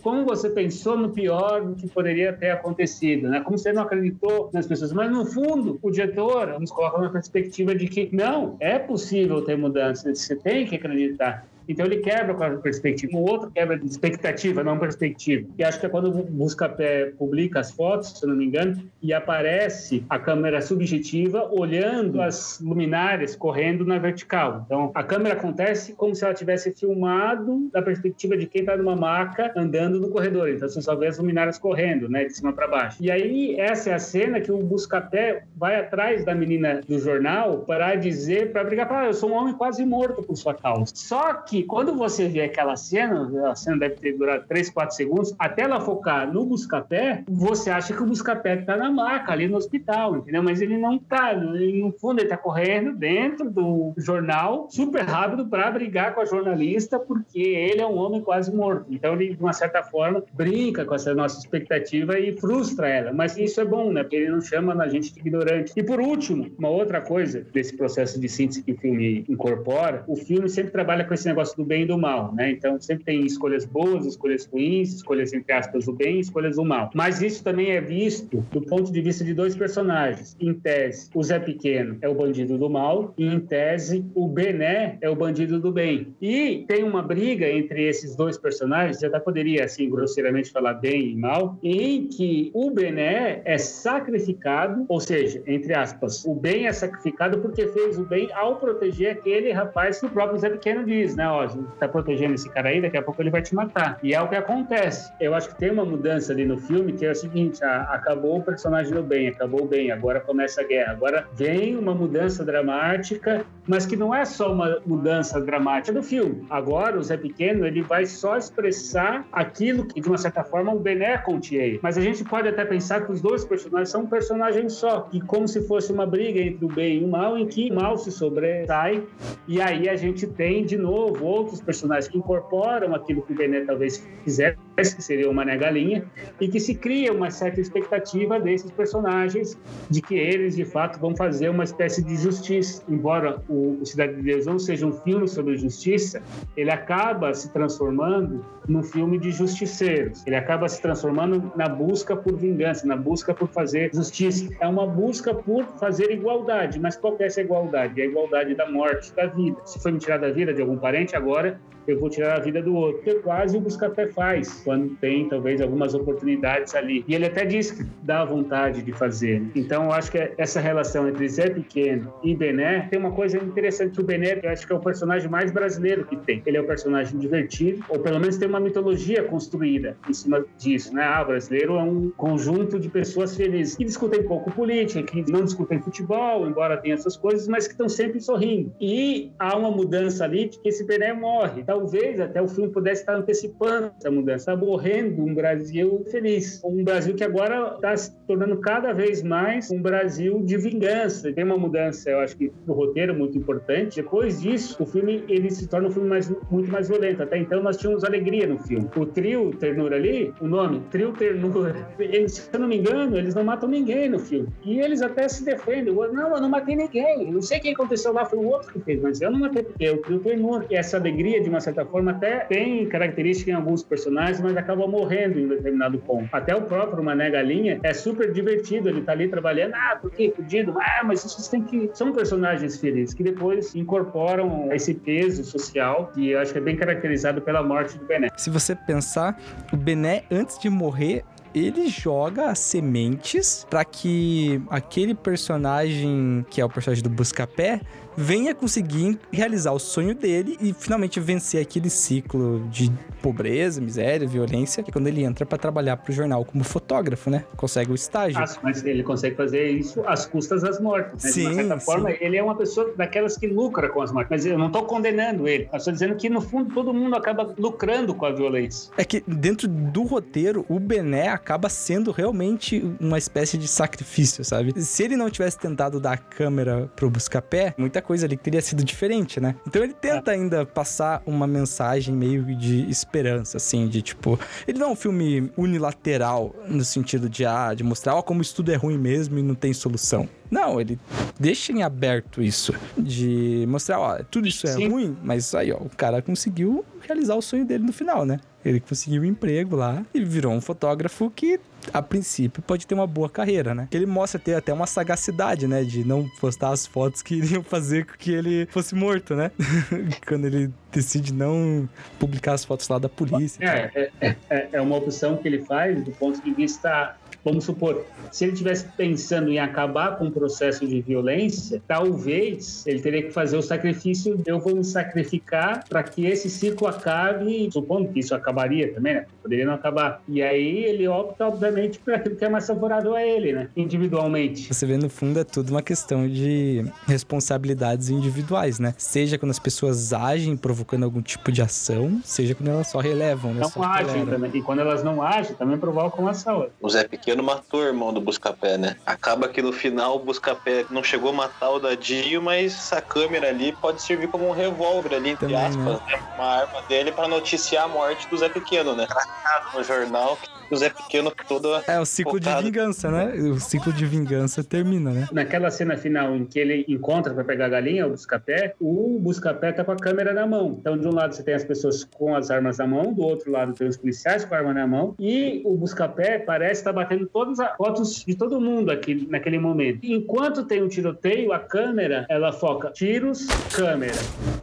como você pensou no pior do que poderia ter acontecido, né? Como você não acreditou nas pessoas. Mas, no fundo, o diretor nos coloca uma perspectiva de que, não, é possível ter mudança, você tem que acreditar. Então ele quebra com a perspectiva. O outro quebra de expectativa, não perspectiva. E acho que é quando o Buscapé publica as fotos, se eu não me engano, e aparece a câmera subjetiva olhando as luminárias correndo na vertical. Então a câmera acontece como se ela tivesse filmado da perspectiva de quem está numa maca andando no corredor. Então você só vê as luminárias correndo, né, de cima para baixo. E aí essa é a cena que o Buscapé vai atrás da menina do jornal para dizer, para brigar, para ah, eu sou um homem quase morto por sua causa. Só que que quando você vê aquela cena, a cena deve ter durado 3, 4 segundos, até ela focar no Buscapé, você acha que o Buscapé tá na maca, ali no hospital, entendeu? Mas ele não tá. Ele, no fundo, ele tá correndo dentro do jornal, super rápido, para brigar com a jornalista, porque ele é um homem quase morto. Então, ele, de uma certa forma, brinca com essa nossa expectativa e frustra ela. Mas isso é bom, né? Porque ele não chama a gente de ignorante. E, por último, uma outra coisa desse processo de síntese que o filme incorpora, o filme sempre trabalha com esse negócio negócio do bem e do mal, né? Então sempre tem escolhas boas, escolhas ruins, escolhas entre aspas do bem, escolhas do mal. Mas isso também é visto do ponto de vista de dois personagens. Em tese, o Zé Pequeno é o bandido do mal e em tese o Bené é o bandido do bem. E tem uma briga entre esses dois personagens, já poderia assim grosseiramente falar bem e mal, em que o Bené é sacrificado, ou seja, entre aspas, o bem é sacrificado porque fez o bem ao proteger aquele rapaz que o próprio Zé Pequeno diz, né? Ó, a gente tá protegendo esse cara aí, daqui a pouco ele vai te matar. E é o que acontece. Eu acho que tem uma mudança ali no filme que é o seguinte: acabou o personagem do bem, acabou o bem, agora começa a guerra. Agora vem uma mudança dramática, mas que não é só uma mudança dramática do filme. Agora o Zé Pequeno ele vai só expressar aquilo que, de uma certa forma, o Bené continha. Mas a gente pode até pensar que os dois personagens são um personagem só, e como se fosse uma briga entre o bem e o mal, em que o mal se sobressai, e aí a gente tem de novo outros personagens que incorporam aquilo que o Benet talvez fizesse, que seria o Mané Galinha, e que se cria uma certa expectativa desses personagens de que eles, de fato, vão fazer uma espécie de justiça. Embora o, o Cidade de Deus não seja um filme sobre justiça, ele acaba se transformando num filme de justiceiros. Ele acaba se transformando na busca por vingança, na busca por fazer justiça. É uma busca por fazer igualdade, mas qual é essa igualdade? É a igualdade da morte, da vida. Se foi me tirar da vida de algum parente, agora eu vou tirar a vida do outro. Que quase o Buscapé faz, quando tem talvez algumas oportunidades ali. E ele até diz que dá vontade de fazer. Então eu acho que essa relação entre Zé Pequeno e Bené tem uma coisa interessante. O Bené, eu acho que é o personagem mais brasileiro que tem. Ele é um personagem divertido, ou pelo menos tem uma mitologia construída em cima disso, né? Ah, brasileiro é um conjunto de pessoas felizes que discutem pouco política, que não discutem futebol, embora tenha essas coisas, mas que estão sempre sorrindo. E há uma mudança ali de que esse Bené Bené morre. Talvez até o filme pudesse estar antecipando essa mudança, está morrendo um Brasil feliz, um Brasil que agora está se tornando cada vez mais um Brasil de vingança. Tem uma mudança, eu acho que do roteiro muito importante. Depois disso, o filme ele se torna um filme mais, muito mais violento. Até então nós tínhamos alegria no filme. O trio Ternura ali, o nome Trio Ternura, eles, se eu não me engano, eles não matam ninguém no filme. E eles até se defendem. Não, eu não matei ninguém. Não sei quem aconteceu lá, foi o outro que fez, mas eu não matei porque eu Trio Ternura. E essa alegria, de uma certa forma, até tem característica em alguns personagens, mas acaba morrendo em determinado ponto. Até o próprio Mané Galinha é super divertido. Ele tá ali trabalhando, ah, por que fudido? Ah, mas isso tem que. São personagens felizes que depois incorporam esse peso social que eu acho que é bem caracterizado pela morte do Bené. Se você pensar, o Bené, antes de morrer, ele joga as sementes para que aquele personagem, que é o personagem do Buscapé, venha conseguir realizar o sonho dele e finalmente vencer aquele ciclo de pobreza, miséria, violência, que é quando ele entra para trabalhar pro jornal como fotógrafo, né? Consegue o estágio. Ah, mas ele consegue fazer isso às custas das mortes. Né? Sim, de uma certa sim. forma, ele é uma pessoa daquelas que lucra com as mortes. Mas eu não estou condenando ele. Eu estou dizendo que, no fundo, todo mundo acaba lucrando com a violência. É que dentro do roteiro, o Bené acaba sendo realmente uma espécie de sacrifício, sabe? Se ele não tivesse tentado dar a câmera pro Buscapé, muita coisa ali teria sido diferente, né? Então ele tenta ainda passar uma mensagem meio de esperança, assim, de tipo. Ele não é um filme unilateral no sentido de, ah, de mostrar ó, como isso tudo é ruim mesmo e não tem solução. Não, ele deixa em aberto isso. De mostrar, ó, tudo isso é Sim. ruim, mas aí, ó, o cara conseguiu realizar o sonho dele no final, né? Ele conseguiu um emprego lá e virou um fotógrafo que, a princípio, pode ter uma boa carreira, né? Ele mostra ter até uma sagacidade, né? De não postar as fotos que [laughs] iriam fazer com que ele fosse morto, né? [laughs] Quando ele decide não publicar as fotos lá da polícia. É, é, é, é uma opção que ele faz do ponto de vista. Vamos supor, se ele tivesse pensando em acabar com o processo de violência, talvez ele teria que fazer o sacrifício. Eu vou me sacrificar para que esse ciclo acabe, supondo que isso acabaria também, né? Poderia não acabar. E aí ele opta, obviamente, por aquilo que é mais favorável a ele, né? Individualmente. Você vê, no fundo, é tudo uma questão de responsabilidades individuais, né? Seja quando as pessoas agem provocando algum tipo de ação, seja quando elas só relevam, né? Não Só agem toleram. também. E quando elas não agem, também provocam a saúde. O Zé Pequeno matou o irmão do Buscapé, né? Acaba que no final o Buscapé não chegou a matar o Dadinho, mas essa câmera ali pode servir como um revólver ali, entre Também, aspas, né? uma arma dele pra noticiar a morte do Zé Pequeno, né? Tratado no jornal que o Zé Pequeno toda. É o ciclo de focado. vingança, né? O ciclo de vingança termina, né? Naquela cena final em que ele encontra para pegar a galinha, o Buscapé, o Buscapé tá com a câmera na mão. Então, de um lado você tem as pessoas com as armas na mão, do outro lado tem os policiais com a arma na mão, e o Buscapé parece estar batendo todas as fotos de todo mundo aqui naquele momento. Enquanto tem um tiroteio, a câmera, ela foca tiros, câmera,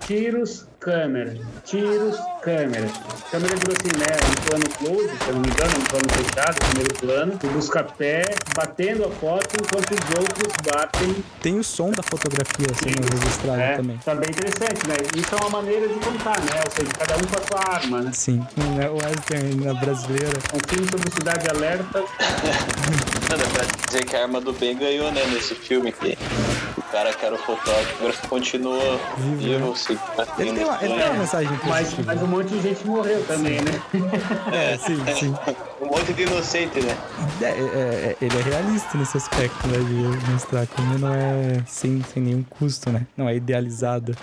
tiros, câmera, tiros, câmera. A câmera digo assim, né? Um plano close, se eu não me engano, um plano fechado, primeiro plano, o Buscapé batendo a foto enquanto os outros batem Tem o som da fotografia sendo registrado é, também. Tá bem interessante, né? Isso é uma maneira de contar, né? Ou seja, cada um com a sua arma, né? Sim, né? o western na brasileira. Um filme sobre Cidade Alerta. Não, [laughs] dá pra dizer que a arma do bem ganhou, né? Nesse filme que o cara que era o fotógrafo continua vivo, sim. Ele tem uma, ele tem uma mensagem Mas, mas um monte de gente morreu também, né? [laughs] É, sim, sim. Um monte de inocente, né? É, é, é, ele é realista nesse aspecto, né? De mostrar como não é sem, sem nenhum custo, né? Não é idealizado.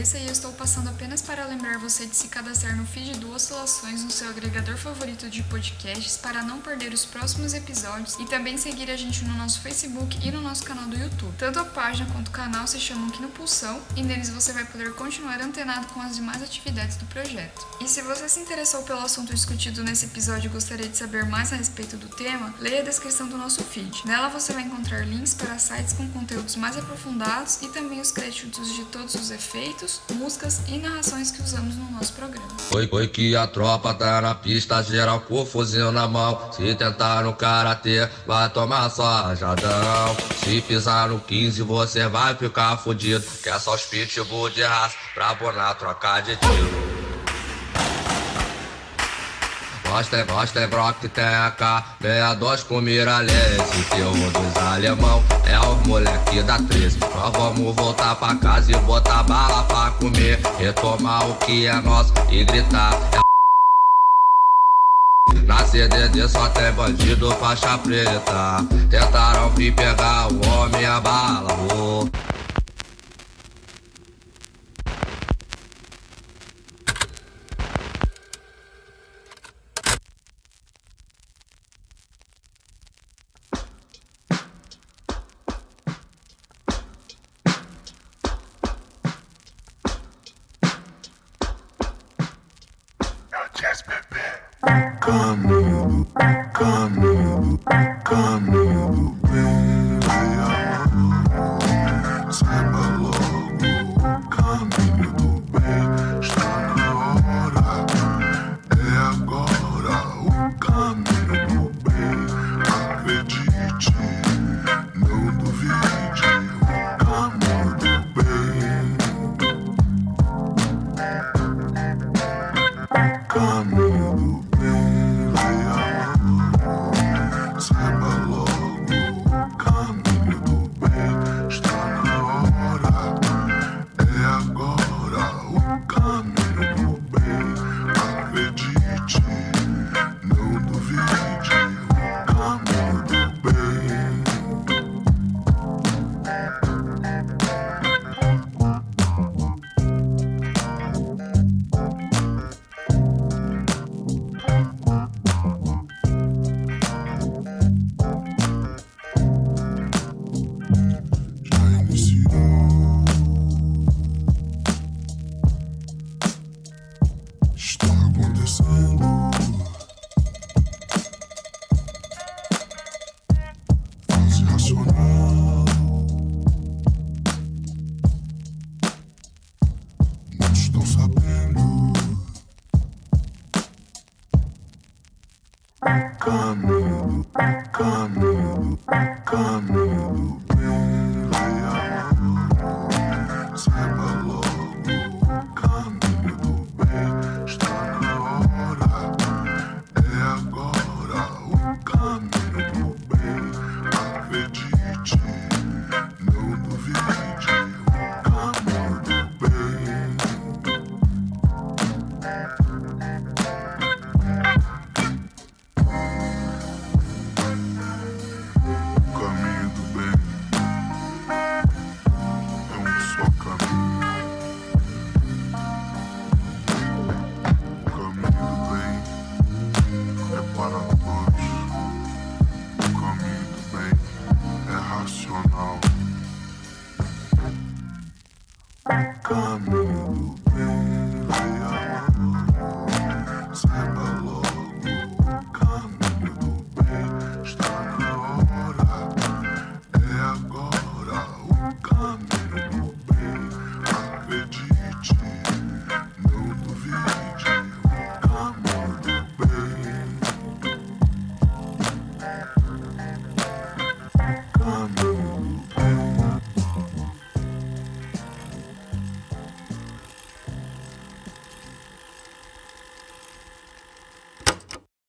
Aqui a Andressa e eu estou passando apenas para lembrar você de se cadastrar no feed do Oscilações no seu agregador favorito de podcasts para não perder os próximos episódios e também seguir a gente no nosso Facebook e no nosso canal do YouTube. Tanto a página quanto o canal se chamam Aqui no Pulsão e neles você vai poder continuar antenado com as demais atividades do projeto. E se você se interessou pelo assunto discutido nesse episódio e gostaria de saber mais a respeito do tema, leia a descrição do nosso feed. Nela você vai encontrar links para sites com conteúdos mais aprofundados e também os créditos de todos os efeitos, músicas e narrações que usamos no nosso programa. Foi, foi que a tropa tá na pista, geral com fuzil na mão. Se tentar no karatê, vai tomar só rajadão. Se pisar no 15, você vai ficar fudido. Que é só os pitbull de raça pra bonar trocar de tiro. Nós tem, nós tem Brock, tem AK, 62 com Miralhense. Teu dos alemão é os moleque da 13. Nós vamos voltar pra casa e botar bala pra comer. Retomar o que é nosso e gritar. É na CDD só tem bandido faixa preta Tentaram vir pegar o homem a bala oh. Caminho,